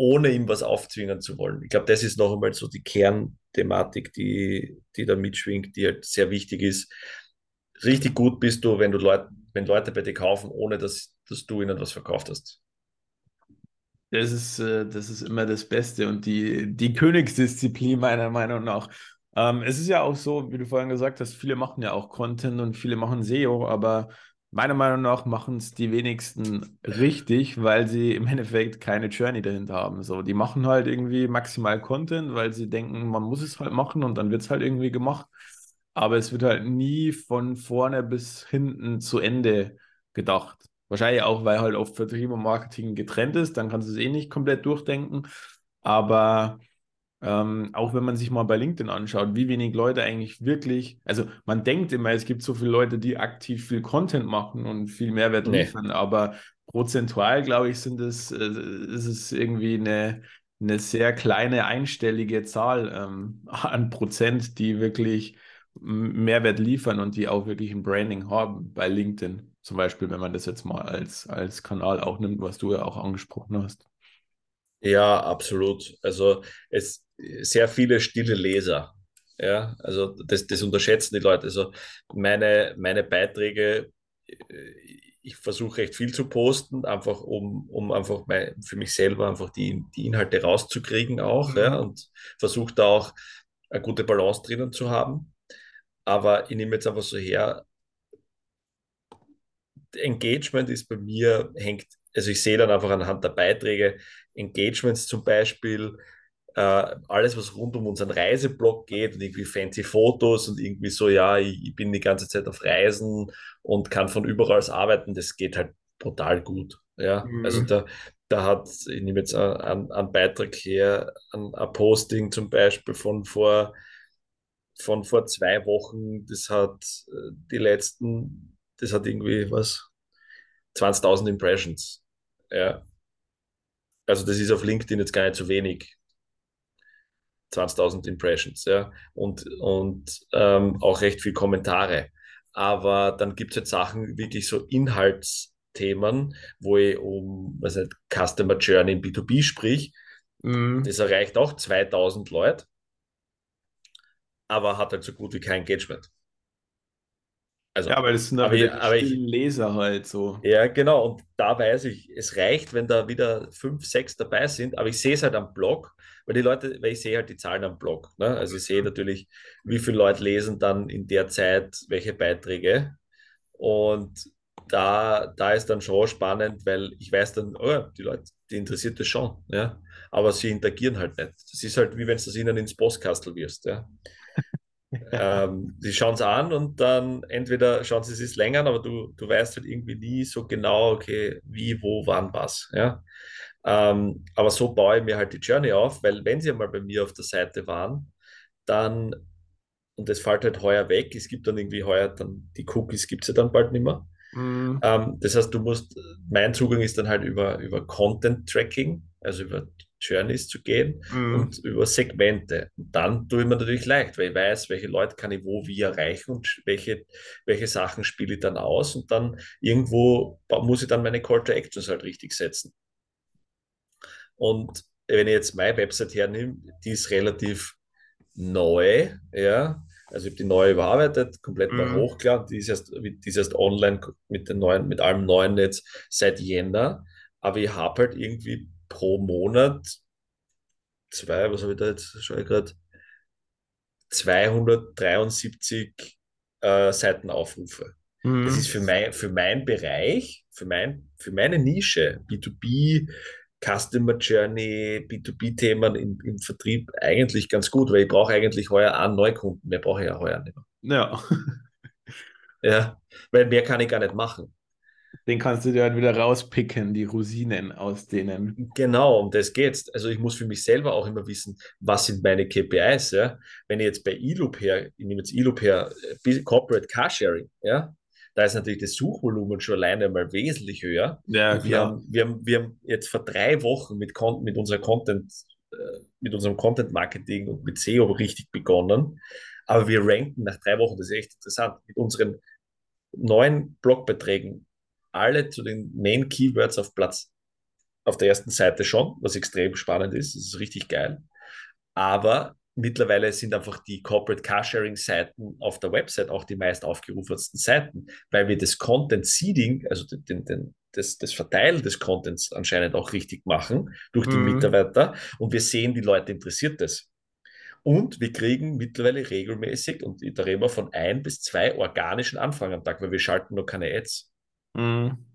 Ohne ihm was aufzwingen zu wollen. Ich glaube, das ist noch einmal so die Kernthematik, die, die da mitschwingt, die halt sehr wichtig ist. Richtig gut bist du, wenn du Leute, wenn Leute bei dir kaufen, ohne dass, dass du ihnen was verkauft hast. Das ist, äh, das ist immer das Beste und die, die Königsdisziplin meiner Meinung nach. Ähm, es ist ja auch so, wie du vorhin gesagt hast, viele machen ja auch Content und viele machen SEO, aber meiner Meinung nach machen es die wenigsten richtig, weil sie im Endeffekt keine Journey dahinter haben. So, die machen halt irgendwie maximal Content, weil sie denken, man muss es halt machen und dann wird es halt irgendwie gemacht. Aber es wird halt nie von vorne bis hinten zu Ende gedacht. Wahrscheinlich auch, weil halt oft Vertrieb und Marketing getrennt ist, dann kannst du es eh nicht komplett durchdenken. Aber ähm, auch wenn man sich mal bei LinkedIn anschaut, wie wenig Leute eigentlich wirklich, also man denkt immer, es gibt so viele Leute, die aktiv viel Content machen und viel Mehrwert nee. liefern, aber prozentual, glaube ich, sind es, äh, ist es irgendwie eine, eine sehr kleine einstellige Zahl ähm, an Prozent, die wirklich Mehrwert liefern und die auch wirklich ein Branding haben bei LinkedIn. Zum Beispiel, wenn man das jetzt mal als, als Kanal auch nimmt, was du ja auch angesprochen hast. Ja, absolut. Also es sehr viele stille Leser. Ja, also das, das unterschätzen die Leute. Also meine, meine Beiträge, äh, ich versuche recht viel zu posten, einfach um, um einfach mein, für mich selber einfach die, die Inhalte rauszukriegen auch, mhm. ja, und versuche da auch eine gute Balance drinnen zu haben. Aber ich nehme jetzt einfach so her, Engagement ist bei mir, hängt, also ich sehe dann einfach anhand der Beiträge, Engagements zum Beispiel, äh, alles, was rund um unseren Reiseblog geht und irgendwie fancy Fotos und irgendwie so, ja, ich, ich, bin die ganze Zeit auf Reisen und kann von überall aus arbeiten, das geht halt total gut. Ja, mhm. also da, da hat, ich nehme jetzt einen, einen Beitrag her, ein, ein Posting zum Beispiel von vor, von vor zwei Wochen, das hat äh, die letzten, das hat irgendwie was, 20.000 Impressions. Ja. Also das ist auf LinkedIn jetzt gar nicht so wenig. 20.000 Impressions, ja, und, und ähm, auch recht viel Kommentare. Aber dann gibt es jetzt Sachen, wirklich so Inhaltsthemen, wo ich um was nicht, Customer Journey in B2B sprich. Mhm. Das erreicht auch 2000 Leute, aber hat halt so gut wie kein Engagement. Also, ja, weil das sind aber, wieder ich, Leser halt so. Ja, genau. Und da weiß ich, es reicht, wenn da wieder fünf, sechs dabei sind, aber ich sehe es halt am Blog, weil die Leute, weil ich sehe halt die Zahlen am Blog. Ne? Also ich sehe natürlich, wie viele Leute lesen dann in der Zeit welche Beiträge. Und da, da ist dann schon spannend, weil ich weiß dann, oh, die Leute, die interessiert das schon, ja. Aber sie interagieren halt nicht. Das ist halt wie wenn du das ihnen ins Postkastel wirst, ja ähm, die schauen es an und dann entweder schauen sie es länger, aber du, du weißt halt irgendwie nie so genau, okay, wie, wo, wann, was. Ja? Ähm, aber so baue ich mir halt die Journey auf, weil wenn sie einmal bei mir auf der Seite waren, dann, und das fällt halt heuer weg, es gibt dann irgendwie heuer, dann die Cookies gibt es ja dann bald nicht mehr. Mhm. Ähm, das heißt, du musst, mein Zugang ist dann halt über, über Content Tracking, also über Journeys zu gehen mhm. und über Segmente. Und dann tue ich mir natürlich leicht, weil ich weiß, welche Leute kann ich wo wie erreichen und welche, welche Sachen spiele ich dann aus und dann irgendwo muss ich dann meine Call to Actions halt richtig setzen. Und wenn ich jetzt meine Website hernehme, die ist relativ neu, ja. Also ich habe die neu überarbeitet, komplett mal mhm. hochgeladen. Die ist, erst, die ist erst online mit, den neuen, mit allem neuen Netz seit Jänner. Aber ich habe halt irgendwie pro Monat zwei, was habe ich da jetzt, schaue ich gerade, 273 äh, Seitenaufrufe. Mhm. Das ist für mein, für mein Bereich, für, mein, für meine Nische, B2B, Customer Journey, B2B-Themen im, im Vertrieb eigentlich ganz gut, weil ich brauche eigentlich heuer einen Neukunden, mehr brauche ich ja heuer nicht mehr. Ja. ja, weil mehr kann ich gar nicht machen. Den kannst du dir halt wieder rauspicken, die Rosinen aus denen. Genau, um das geht's. Also ich muss für mich selber auch immer wissen, was sind meine KPIs, ja. Wenn ich jetzt bei eLoop her, ich nehme jetzt eLoop her, äh, Corporate Carsharing, ja, da ist natürlich das Suchvolumen schon alleine mal wesentlich höher. Ja, wir, haben, wir, haben, wir haben jetzt vor drei Wochen mit, mit unserer Content, äh, mit unserem Content Marketing und mit SEO richtig begonnen. Aber wir ranken nach drei Wochen, das ist echt interessant, mit unseren neuen Blogbeträgen alle zu den Main Keywords auf Platz auf der ersten Seite schon, was extrem spannend ist. Das ist richtig geil. Aber mittlerweile sind einfach die Corporate Carsharing-Seiten auf der Website auch die meist aufgerufensten Seiten, weil wir das Content Seeding, also den, den, das, das Verteilen des Contents anscheinend auch richtig machen durch die mhm. Mitarbeiter und wir sehen, die Leute interessiert das. Und wir kriegen mittlerweile regelmäßig, und da reden wir von ein bis zwei organischen Anfragen am Tag, weil wir schalten noch keine Ads. Mhm.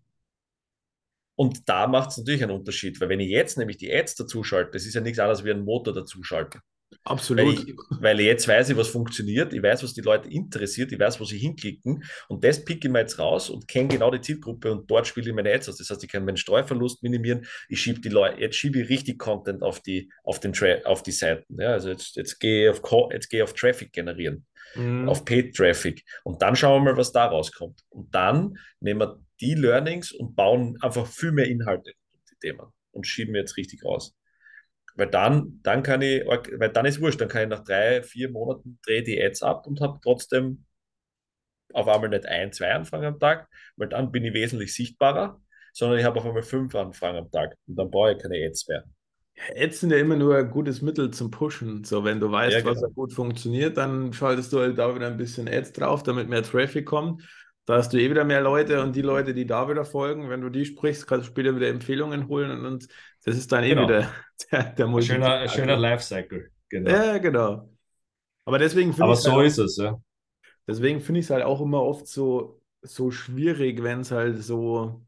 Und da macht es natürlich einen Unterschied, weil wenn ich jetzt nämlich die Ads dazu schalte, das ist ja nichts anderes wie ein Motor dazu schalten. Absolut. Weil, ich, weil jetzt weiß ich, was funktioniert, ich weiß, was die Leute interessiert, ich weiß, wo sie hinklicken und das picke ich mir jetzt raus und kenne genau die Zielgruppe und dort spiele ich meine Ads aus. Das heißt, ich kann meinen Streuverlust minimieren, ich schiebe die Leute, jetzt schiebe ich richtig Content auf die, auf den auf die Seiten. Ja, also jetzt, jetzt gehe ich auf, jetzt gehe ich auf Traffic generieren, mhm. auf Paid Traffic und dann schauen wir mal, was da rauskommt. Und dann nehmen wir die Learnings und bauen einfach viel mehr Inhalte um die Themen und schieben jetzt richtig raus. Weil dann, dann kann ich, weil dann ist wurscht, dann kann ich nach drei, vier Monaten drehe die Ads ab und habe trotzdem auf einmal nicht ein, zwei Anfragen am Tag, weil dann bin ich wesentlich sichtbarer, sondern ich habe auf einmal fünf Anfragen am Tag und dann brauche ich keine Ads mehr. Ads sind ja immer nur ein gutes Mittel zum Pushen. So, wenn du weißt, ja, genau. was gut funktioniert, dann schaltest du halt da wieder ein bisschen Ads drauf, damit mehr Traffic kommt. Da hast du eh wieder mehr Leute und die Leute, die da wieder folgen, wenn du die sprichst, kannst du später wieder Empfehlungen holen und das ist dann eh genau. wieder der, der Ein schöner, schöner Lifecycle. Genau. Ja, genau. Aber deswegen finde ich. so halt ist es, ja. Deswegen finde ich es halt auch immer oft so, so schwierig, wenn es halt so.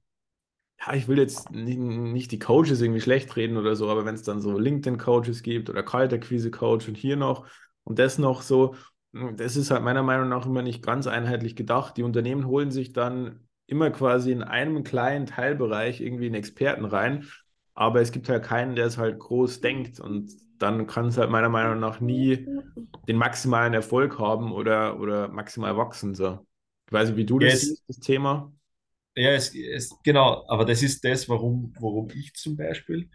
Ja, ich will jetzt nicht, nicht die Coaches irgendwie schlecht reden oder so, aber wenn es dann so LinkedIn-Coaches gibt oder Kalterquise-Coach und hier noch und das noch so, das ist halt meiner Meinung nach immer nicht ganz einheitlich gedacht. Die Unternehmen holen sich dann immer quasi in einem kleinen Teilbereich irgendwie einen Experten rein, aber es gibt halt keinen, der es halt groß denkt und dann kann es halt meiner Meinung nach nie den maximalen Erfolg haben oder, oder maximal wachsen. So. Ich weiß nicht, wie du das yes. siehst, das Thema. Ja, es, es, genau, aber das ist das, warum, warum ich zum Beispiel,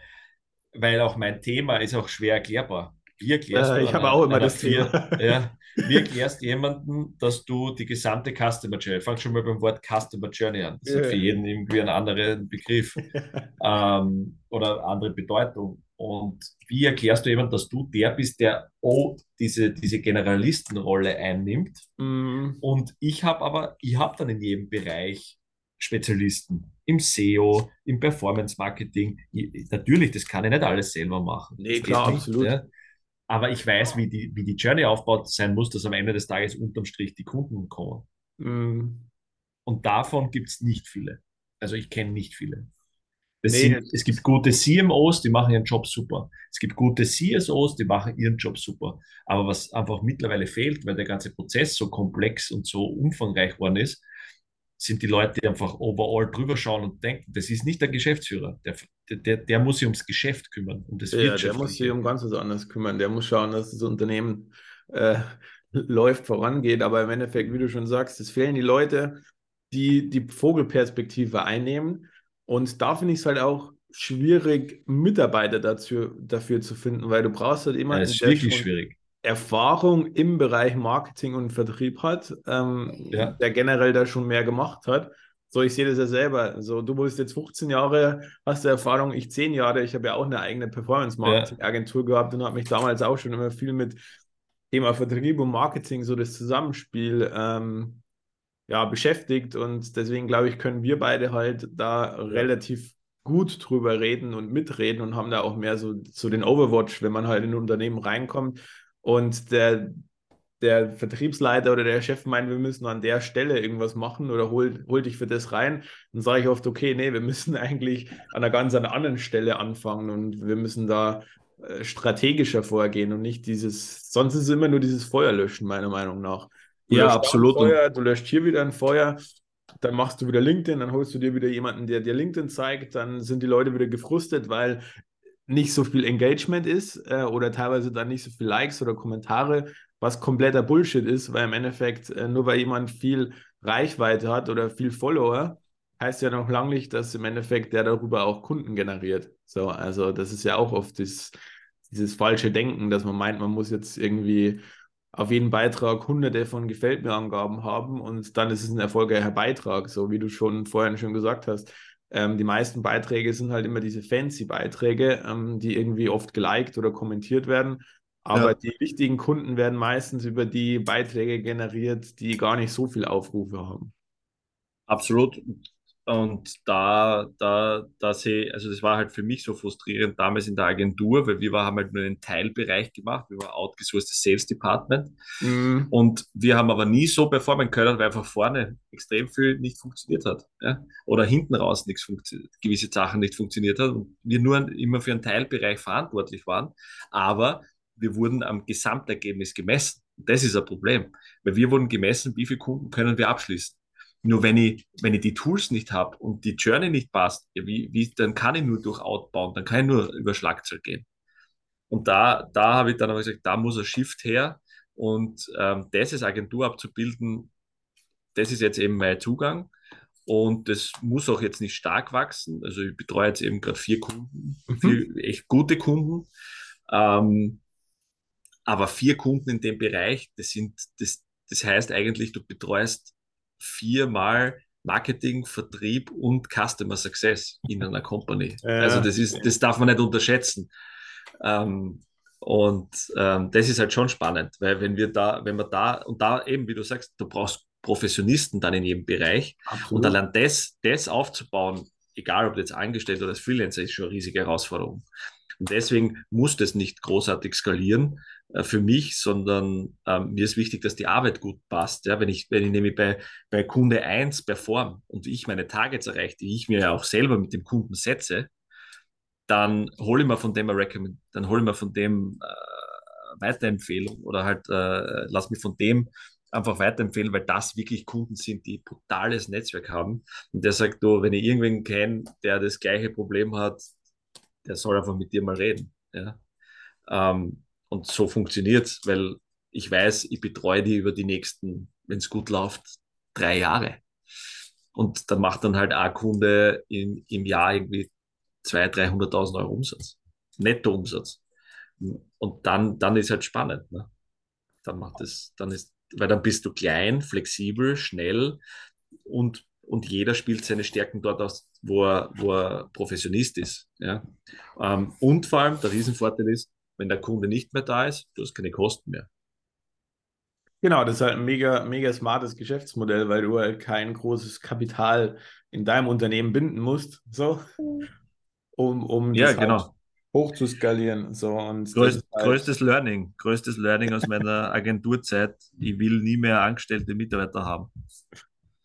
weil auch mein Thema ist auch schwer erklärbar. Wie erklärst äh, ich habe auch immer das vier, Thema. Ja, wie erklärst jemanden, dass du die gesamte Customer Journey, fang schon mal beim Wort Customer Journey an. Das ja. ist für jeden irgendwie ein anderer Begriff ähm, oder andere Bedeutung. Und wie erklärst du jemandem, dass du der bist, der oh, diese, diese Generalistenrolle einnimmt? Mm. Und ich habe aber, ich habe dann in jedem Bereich Spezialisten im SEO, im Performance Marketing. Ich, natürlich, das kann ich nicht alles selber machen. Nee, klar, absolut. Ja aber ich weiß, wie die, wie die Journey aufgebaut sein muss, dass am Ende des Tages unterm Strich die Kunden kommen. Mhm. Und davon gibt es nicht viele. Also ich kenne nicht viele. Nee. Sind, es gibt gute CMOs, die machen ihren Job super. Es gibt gute CSOs, die machen ihren Job super. Aber was einfach mittlerweile fehlt, weil der ganze Prozess so komplex und so umfangreich worden ist, sind die Leute, die einfach overall drüber schauen und denken, das ist nicht der Geschäftsführer. Der, der, der muss sich ums Geschäft kümmern, um das Ja, der muss sich um ganz was anderes kümmern. Der muss schauen, dass das Unternehmen äh, läuft, vorangeht. Aber im Endeffekt, wie du schon sagst, es fehlen die Leute, die die Vogelperspektive einnehmen. Und da finde ich es halt auch schwierig, Mitarbeiter dazu, dafür zu finden, weil du brauchst halt immer. Ja, das ist wirklich schwierig Erfahrung im Bereich Marketing und Vertrieb hat, ähm, ja. der generell da schon mehr gemacht hat. So, ich sehe das ja selber. So, du bist jetzt 15 Jahre, hast du Erfahrung, ich 10 Jahre. Ich habe ja auch eine eigene Performance-Marketing-Agentur gehabt und habe mich damals auch schon immer viel mit Thema Vertrieb und Marketing, so das Zusammenspiel, ähm, ja, beschäftigt. Und deswegen glaube ich, können wir beide halt da relativ gut drüber reden und mitreden und haben da auch mehr so, so den Overwatch, wenn man halt in ein Unternehmen reinkommt und der, der Vertriebsleiter oder der Chef meint, wir müssen an der Stelle irgendwas machen oder hol, hol dich für das rein, dann sage ich oft, okay, nee, wir müssen eigentlich an einer ganz anderen Stelle anfangen und wir müssen da äh, strategischer vorgehen und nicht dieses, sonst ist es immer nur dieses Feuerlöschen, meiner Meinung nach. Du ja, absolut. Feuer, du löscht hier wieder ein Feuer, dann machst du wieder LinkedIn, dann holst du dir wieder jemanden, der dir LinkedIn zeigt, dann sind die Leute wieder gefrustet, weil nicht so viel Engagement ist äh, oder teilweise dann nicht so viel Likes oder Kommentare, was kompletter Bullshit ist, weil im Endeffekt äh, nur weil jemand viel Reichweite hat oder viel Follower, heißt ja noch lange nicht, dass im Endeffekt der darüber auch Kunden generiert. So, also das ist ja auch oft das, dieses falsche Denken, dass man meint, man muss jetzt irgendwie auf jeden Beitrag hunderte von Gefällt mir Angaben haben und dann ist es ein erfolgreicher Beitrag, so wie du schon vorhin schon gesagt hast Ähm, die meisten Beiträge sind halt immer diese fancy Beiträge, ähm, die irgendwie oft geliked oder kommentiert werden. Aber ja. die wichtigen Kunden werden meistens über die Beiträge generiert, die gar nicht so viel Aufrufe haben. Absolut. Und da, da, da sehe, also das war halt für mich so frustrierend damals in der Agentur, weil wir haben halt nur einen Teilbereich gemacht, wir waren outgesourced Sales Department. Mhm. Und wir haben aber nie so performen können, weil einfach vorne extrem viel nicht funktioniert hat. Ja? Oder hinten raus nichts funktioniert, gewisse Sachen nicht funktioniert hat und wir nur immer für einen Teilbereich verantwortlich waren. Aber wir wurden am Gesamtergebnis gemessen. Das ist ein Problem, weil wir wurden gemessen, wie viele Kunden können wir abschließen. Nur wenn ich, wenn ich die Tools nicht habe und die Journey nicht passt, wie, wie, dann kann ich nur durch Outbound, dann kann ich nur über Schlagzeug gehen. Und da, da habe ich dann aber gesagt, da muss ein Shift her. Und ähm, das als Agentur abzubilden, das ist jetzt eben mein Zugang. Und das muss auch jetzt nicht stark wachsen. Also ich betreue jetzt eben gerade vier Kunden, mhm. vier echt gute Kunden. Ähm, aber vier Kunden in dem Bereich, das sind, das, das heißt eigentlich, du betreust viermal Marketing, Vertrieb und Customer Success in einer Company. Ja. Also das ist, das darf man nicht unterschätzen. Ähm, und ähm, das ist halt schon spannend, weil wenn wir da, wenn wir da, und da eben, wie du sagst, du brauchst Professionisten dann in jedem Bereich. Absolut. Und allein das, das aufzubauen, egal ob du jetzt angestellt oder als Freelancer, ist schon eine riesige Herausforderung. Und deswegen muss das nicht großartig skalieren, für mich, sondern ähm, mir ist wichtig, dass die Arbeit gut passt. Ja, wenn ich, wenn ich nämlich bei, bei Kunde 1 perform und ich meine Targets erreiche, die ich mir ja auch selber mit dem Kunden setze, dann hole ich mir von dem eine Recommend, dann hole ich mir von dem äh, Weiterempfehlung oder halt äh, lass mich von dem einfach weiterempfehlen, weil das wirklich Kunden sind, die brutales Netzwerk haben. Und der sagt, du, wenn ich irgendwen kenne, der das gleiche Problem hat, der soll einfach mit dir mal reden. Ja? Ähm, und so funktioniert es, weil ich weiß, ich betreue die über die nächsten, wenn es gut läuft, drei Jahre. Und da macht dann halt ein Kunde in, im Jahr irgendwie 200.000, 300.000 Euro Umsatz. Nettoumsatz. Und dann, dann ist halt spannend. Ne? Dann macht es, dann ist, weil dann bist du klein, flexibel, schnell und, und jeder spielt seine Stärken dort aus, wo er, wo er Professionist ist. Ja? Ähm, und vor allem der Riesenvorteil ist, wenn der Kunde nicht mehr da ist, du hast keine Kosten mehr. Genau, das ist halt ein mega, mega smartes Geschäftsmodell, weil du halt kein großes Kapital in deinem Unternehmen binden musst, so, um, um ja, genau. Halt hoch zu skalieren. So, und Größt, halt größtes Learning, größtes Learning aus meiner Agenturzeit. Ich will nie mehr angestellte Mitarbeiter haben.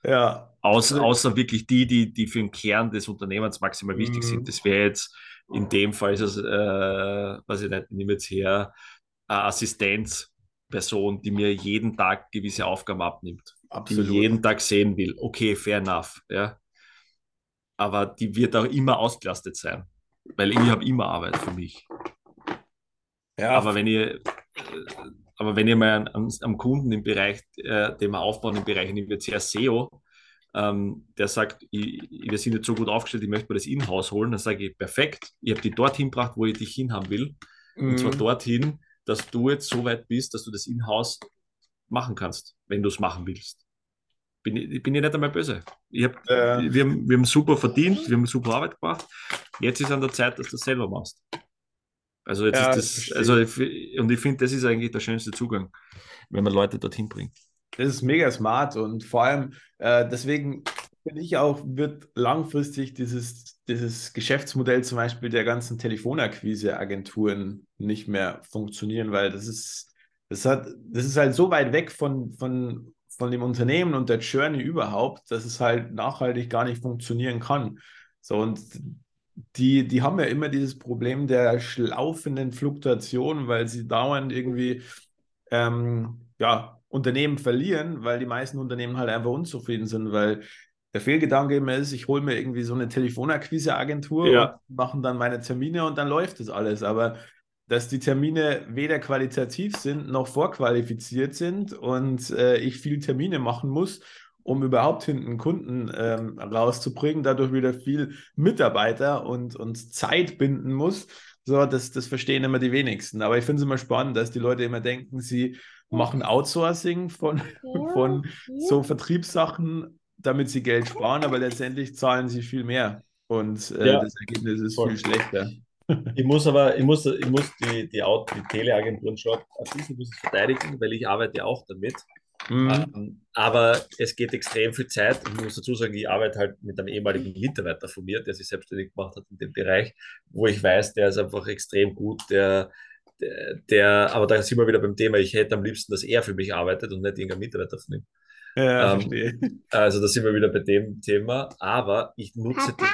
Ja. Außer, außer wirklich die, die, die für den Kern des Unternehmens maximal wichtig mhm. sind. Das wäre jetzt in dem Fall ist es, äh, weiß ich nicht, ich nehme jetzt her, eine Assistenzperson, die mir jeden Tag gewisse Aufgaben abnimmt. Absolut. Die jeden Tag sehen will. Okay, fair enough. Ja. Aber die wird auch immer ausgelastet sein. Weil ich habe immer Arbeit für mich. Ja. Aber wenn ihr, äh, aber wenn ihr mal am, am Kunden im Bereich, äh, den wir aufbauen, im Bereich, nehmen wir jetzt SEO, ähm, der sagt, ich, wir sind jetzt so gut aufgestellt, ich möchte mir das in-house holen, dann sage ich, perfekt, ich habe die dorthin gebracht, wo ich dich hinhaben will. Mhm. Und zwar mhm. dorthin, dass du jetzt so weit bist, dass du das in-house machen kannst, wenn du es machen willst. Bin ich, bin ich nicht einmal böse. Ich hab, äh. wir, haben, wir haben super verdient, wir haben super Arbeit gemacht. Jetzt ist an der Zeit, dass du das selber machst. Also jetzt ja, ist das, also und ich finde, das ist eigentlich der schönste Zugang, wenn man Leute dorthin bringt. Das ist mega smart und vor allem äh, deswegen finde ich auch, wird langfristig dieses, dieses Geschäftsmodell zum Beispiel der ganzen Telefonakquise-Agenturen nicht mehr funktionieren, weil das ist, das hat, das ist halt so weit weg von, von, von dem Unternehmen und der Journey überhaupt, dass es halt nachhaltig gar nicht funktionieren kann. So und die, die haben ja immer dieses Problem der schlaufenden Fluktuation, weil sie dauernd irgendwie ähm, ja, Unternehmen verlieren, weil die meisten Unternehmen halt einfach unzufrieden sind, weil der Fehlgedanke immer ist, ich hole mir irgendwie so eine Telefonakquise-Agentur ja. und machen dann meine Termine und dann läuft das alles. Aber dass die Termine weder qualitativ sind noch vorqualifiziert sind und äh, ich viel Termine machen muss, um überhaupt hinten Kunden ähm, rauszubringen, dadurch wieder viel Mitarbeiter und, und Zeit binden muss. So, das, das verstehen immer die wenigsten. Aber ich finde es immer spannend, dass die Leute immer denken, sie machen Outsourcing von, ja, von ja. so Vertriebssachen, damit sie Geld sparen, aber letztendlich zahlen sie viel mehr. und äh, ja, das Ergebnis ist voll. viel schlechter. Ich muss aber, ich muss, ich muss die, die, die Teleagenturen schon ein bisschen muss ich verteidigen, weil ich arbeite auch damit. Mhm. Ähm, aber es geht extrem viel Zeit. Ich muss dazu sagen, ich arbeite halt mit einem ehemaligen Mitarbeiter von mir, der sich selbstständig gemacht hat in dem Bereich, wo ich weiß, der ist einfach extrem gut, der, der, aber da sind wir wieder beim Thema, ich hätte am liebsten, dass er für mich arbeitet und nicht irgendein Mitarbeiter von ihm. Ja, ähm, verstehe. Also da sind wir wieder bei dem Thema. Aber ich nutze die,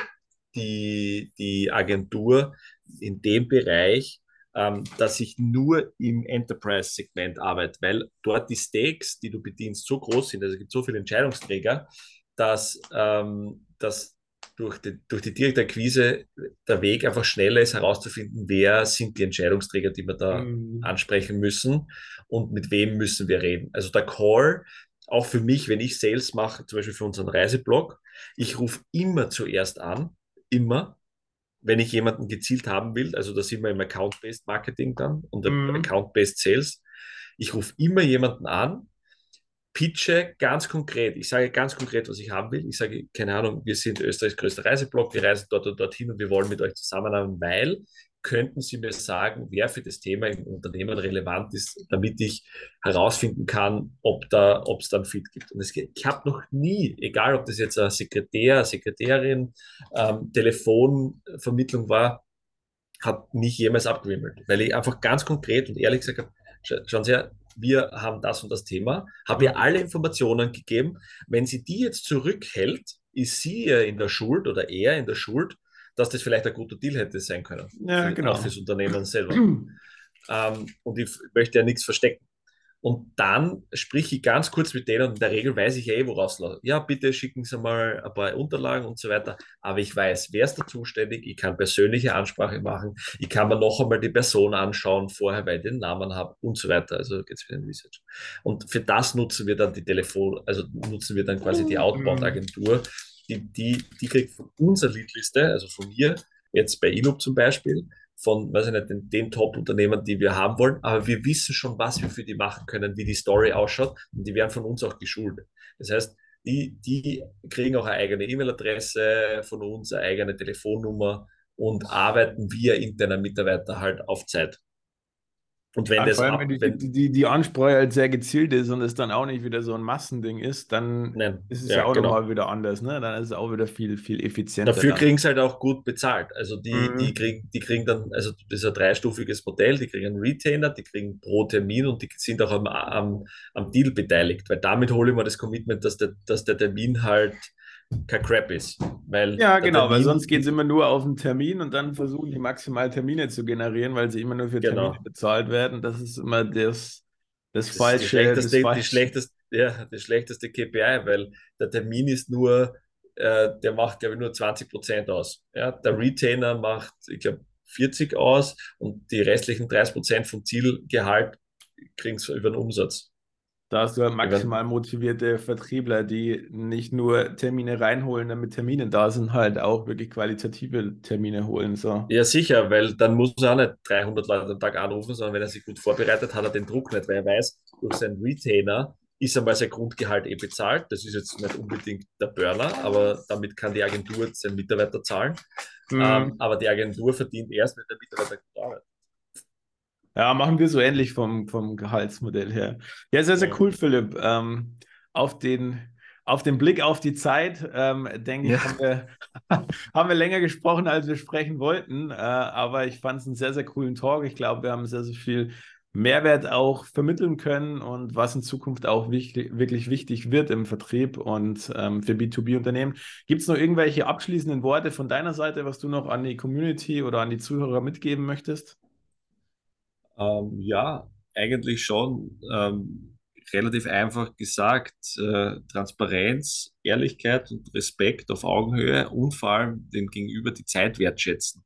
die, die Agentur in dem Bereich, ähm, dass ich nur im Enterprise-Segment arbeite, weil dort die Stakes, die du bedienst, so groß sind, also es gibt so viele Entscheidungsträger, dass, ähm, dass durch die, durch die direkte Akquise der Weg einfach schneller ist, herauszufinden, wer sind die Entscheidungsträger, die wir da mhm. ansprechen müssen und mit wem müssen wir reden. Also der Call, auch für mich, wenn ich Sales mache, zum Beispiel für unseren Reiseblog, ich rufe immer zuerst an, immer, wenn ich jemanden gezielt haben will, also da sind wir im Account-Based Marketing dann und mhm. Account-Based Sales. Ich rufe immer jemanden an, pitche ganz konkret. Ich sage ganz konkret, was ich haben will. Ich sage, keine Ahnung, wir sind Österreichs größter Reiseblock, wir reisen dort und dorthin und wir wollen mit euch zusammenarbeiten, weil könnten Sie mir sagen, wer für das Thema im Unternehmen relevant ist, damit ich herausfinden kann, ob da, ob es dann Fit gibt. Und es, ich habe noch nie, egal ob das jetzt ein Sekretär, Sekretärin, ähm, Telefonvermittlung war, hat mich jemals abgewimmelt, weil ich einfach ganz konkret und ehrlich gesagt habe, schauen Sie her, wir haben das und das Thema, habe ihr alle Informationen gegeben. Wenn sie die jetzt zurückhält, ist sie in der Schuld oder er in der Schuld, dass das vielleicht ein guter Deal hätte sein können. Ja, für, genau. Auch fürs Unternehmen selber. ähm, und ich möchte ja nichts verstecken. Und dann sprich ich ganz kurz mit denen und in der Regel weiß ich eh, woraus es Ja, bitte schicken Sie mal ein paar Unterlagen und so weiter. Aber ich weiß, wer ist da zuständig. Ich kann persönliche Ansprache machen. Ich kann mir noch einmal die Person anschauen vorher, weil ich den Namen habe und so weiter. Also geht es für den Research. Und für das nutzen wir dann die Telefon, also nutzen wir dann quasi die Outbound-Agentur, die, die, die kriegt von unserer Leadliste, also von mir, jetzt bei Iloop zum Beispiel, von, weiß ich nicht, den, den Top-Unternehmen, die wir haben wollen, aber wir wissen schon, was wir für die machen können, wie die Story ausschaut und die werden von uns auch geschult. Das heißt, die, die kriegen auch eine eigene E-Mail-Adresse von uns, eine eigene Telefonnummer und arbeiten via interner Mitarbeiter halt auf Zeit. Und wenn ja, das ab, wenn die, die, die, Ansprache halt sehr gezielt ist und es dann auch nicht wieder so ein Massending ist, dann Nein. ist es ja, ja auch genau. nochmal wieder anders, ne? Dann ist es auch wieder viel, viel effizienter. Dafür kriegen sie halt auch gut bezahlt. Also die, mhm. die, kriegen, die kriegen dann, also das ist ein dreistufiges Modell, die kriegen einen Retainer, die kriegen pro Termin und die sind auch am, am, am Deal beteiligt, weil damit hole ich mir das Commitment, dass der, dass der Termin halt kein Crap ist. Weil ja, genau, Termin, weil sonst geht es immer nur auf den Termin und dann versuchen die maximal Termine zu generieren, weil sie immer nur für Termine genau. bezahlt werden. Das ist immer das, das, das falsche. Schlechteste, das falsche. Die schlechteste, ja, das schlechteste KPI, weil der Termin ist nur, äh, der macht, glaube ich, nur 20 Prozent aus. Ja, der Retainer macht, ich glaube, 40 aus und die restlichen 30 Prozent vom Zielgehalt kriegen sie über den Umsatz. Da hast du halt maximal motivierte Vertriebler, die nicht nur Termine reinholen, damit Termine da sind, halt auch wirklich qualitative Termine holen. So. Ja, sicher, weil dann muss er auch nicht 300 Leute am Tag anrufen, sondern wenn er sich gut vorbereitet, hat er den Druck nicht, weil er weiß, durch seinen Retainer ist einmal sein Grundgehalt eh bezahlt. Das ist jetzt nicht unbedingt der Burner, aber damit kann die Agentur seinen Mitarbeiter zahlen. Mhm. Ähm, aber die Agentur verdient erst, wenn der Mitarbeiter gut arbeitet. Ja, machen wir so ähnlich vom, vom Gehaltsmodell her. Ja, sehr, sehr cool, Philipp. Ähm, auf, den, auf den Blick auf die Zeit, ähm, denke ich, ja. haben, wir, haben wir länger gesprochen, als wir sprechen wollten. Äh, aber ich fand es einen sehr, sehr coolen Talk. Ich glaube, wir haben sehr, sehr viel Mehrwert auch vermitteln können und was in Zukunft auch wichtig, wirklich wichtig wird im Vertrieb und ähm, für B2B-Unternehmen. Gibt es noch irgendwelche abschließenden Worte von deiner Seite, was du noch an die Community oder an die Zuhörer mitgeben möchtest? Ähm, ja, eigentlich schon. Ähm, relativ einfach gesagt, äh, Transparenz, Ehrlichkeit und Respekt auf Augenhöhe und vor allem dem Gegenüber die Zeit wertschätzen.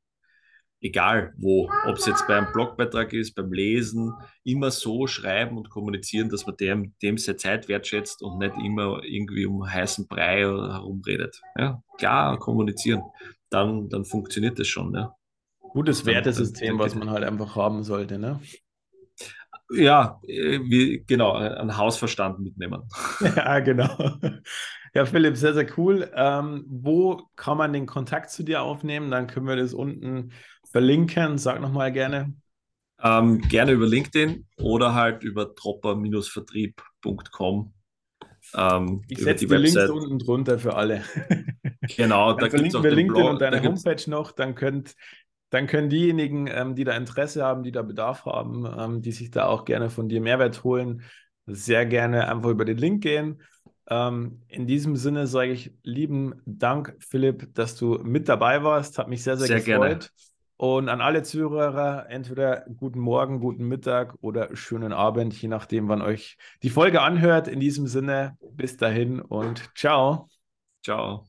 Egal wo, ob es jetzt beim Blogbeitrag ist, beim Lesen, immer so schreiben und kommunizieren, dass man dem, dem seine Zeit wertschätzt und nicht immer irgendwie um heißen Brei herumredet. Ja, klar kommunizieren, dann, dann funktioniert das schon. Ja. Gutes Wertesystem, was man halt einfach haben sollte, ne? Ja, wie, genau, ein Hausverstand mitnehmen. Ja, genau. Ja, Philipp, sehr, sehr cool. Ähm, wo kann man den Kontakt zu dir aufnehmen? Dann können wir das unten verlinken. Sag nochmal gerne. Ähm, gerne über LinkedIn oder halt über dropper-vertrieb.com. Ähm, ich setze die, die Links unten drunter für alle. Genau, dann da verlinken wir LinkedIn Blog, und deine Homepage noch. Dann könnt dann können diejenigen, ähm, die da Interesse haben, die da Bedarf haben, ähm, die sich da auch gerne von dir Mehrwert holen, sehr gerne einfach über den Link gehen. Ähm, in diesem Sinne sage ich lieben Dank, Philipp, dass du mit dabei warst. Hat mich sehr, sehr, sehr gefreut. Gerne. Und an alle Zuhörer, entweder guten Morgen, guten Mittag oder schönen Abend, je nachdem, wann euch die Folge anhört. In diesem Sinne, bis dahin und ciao. Ciao.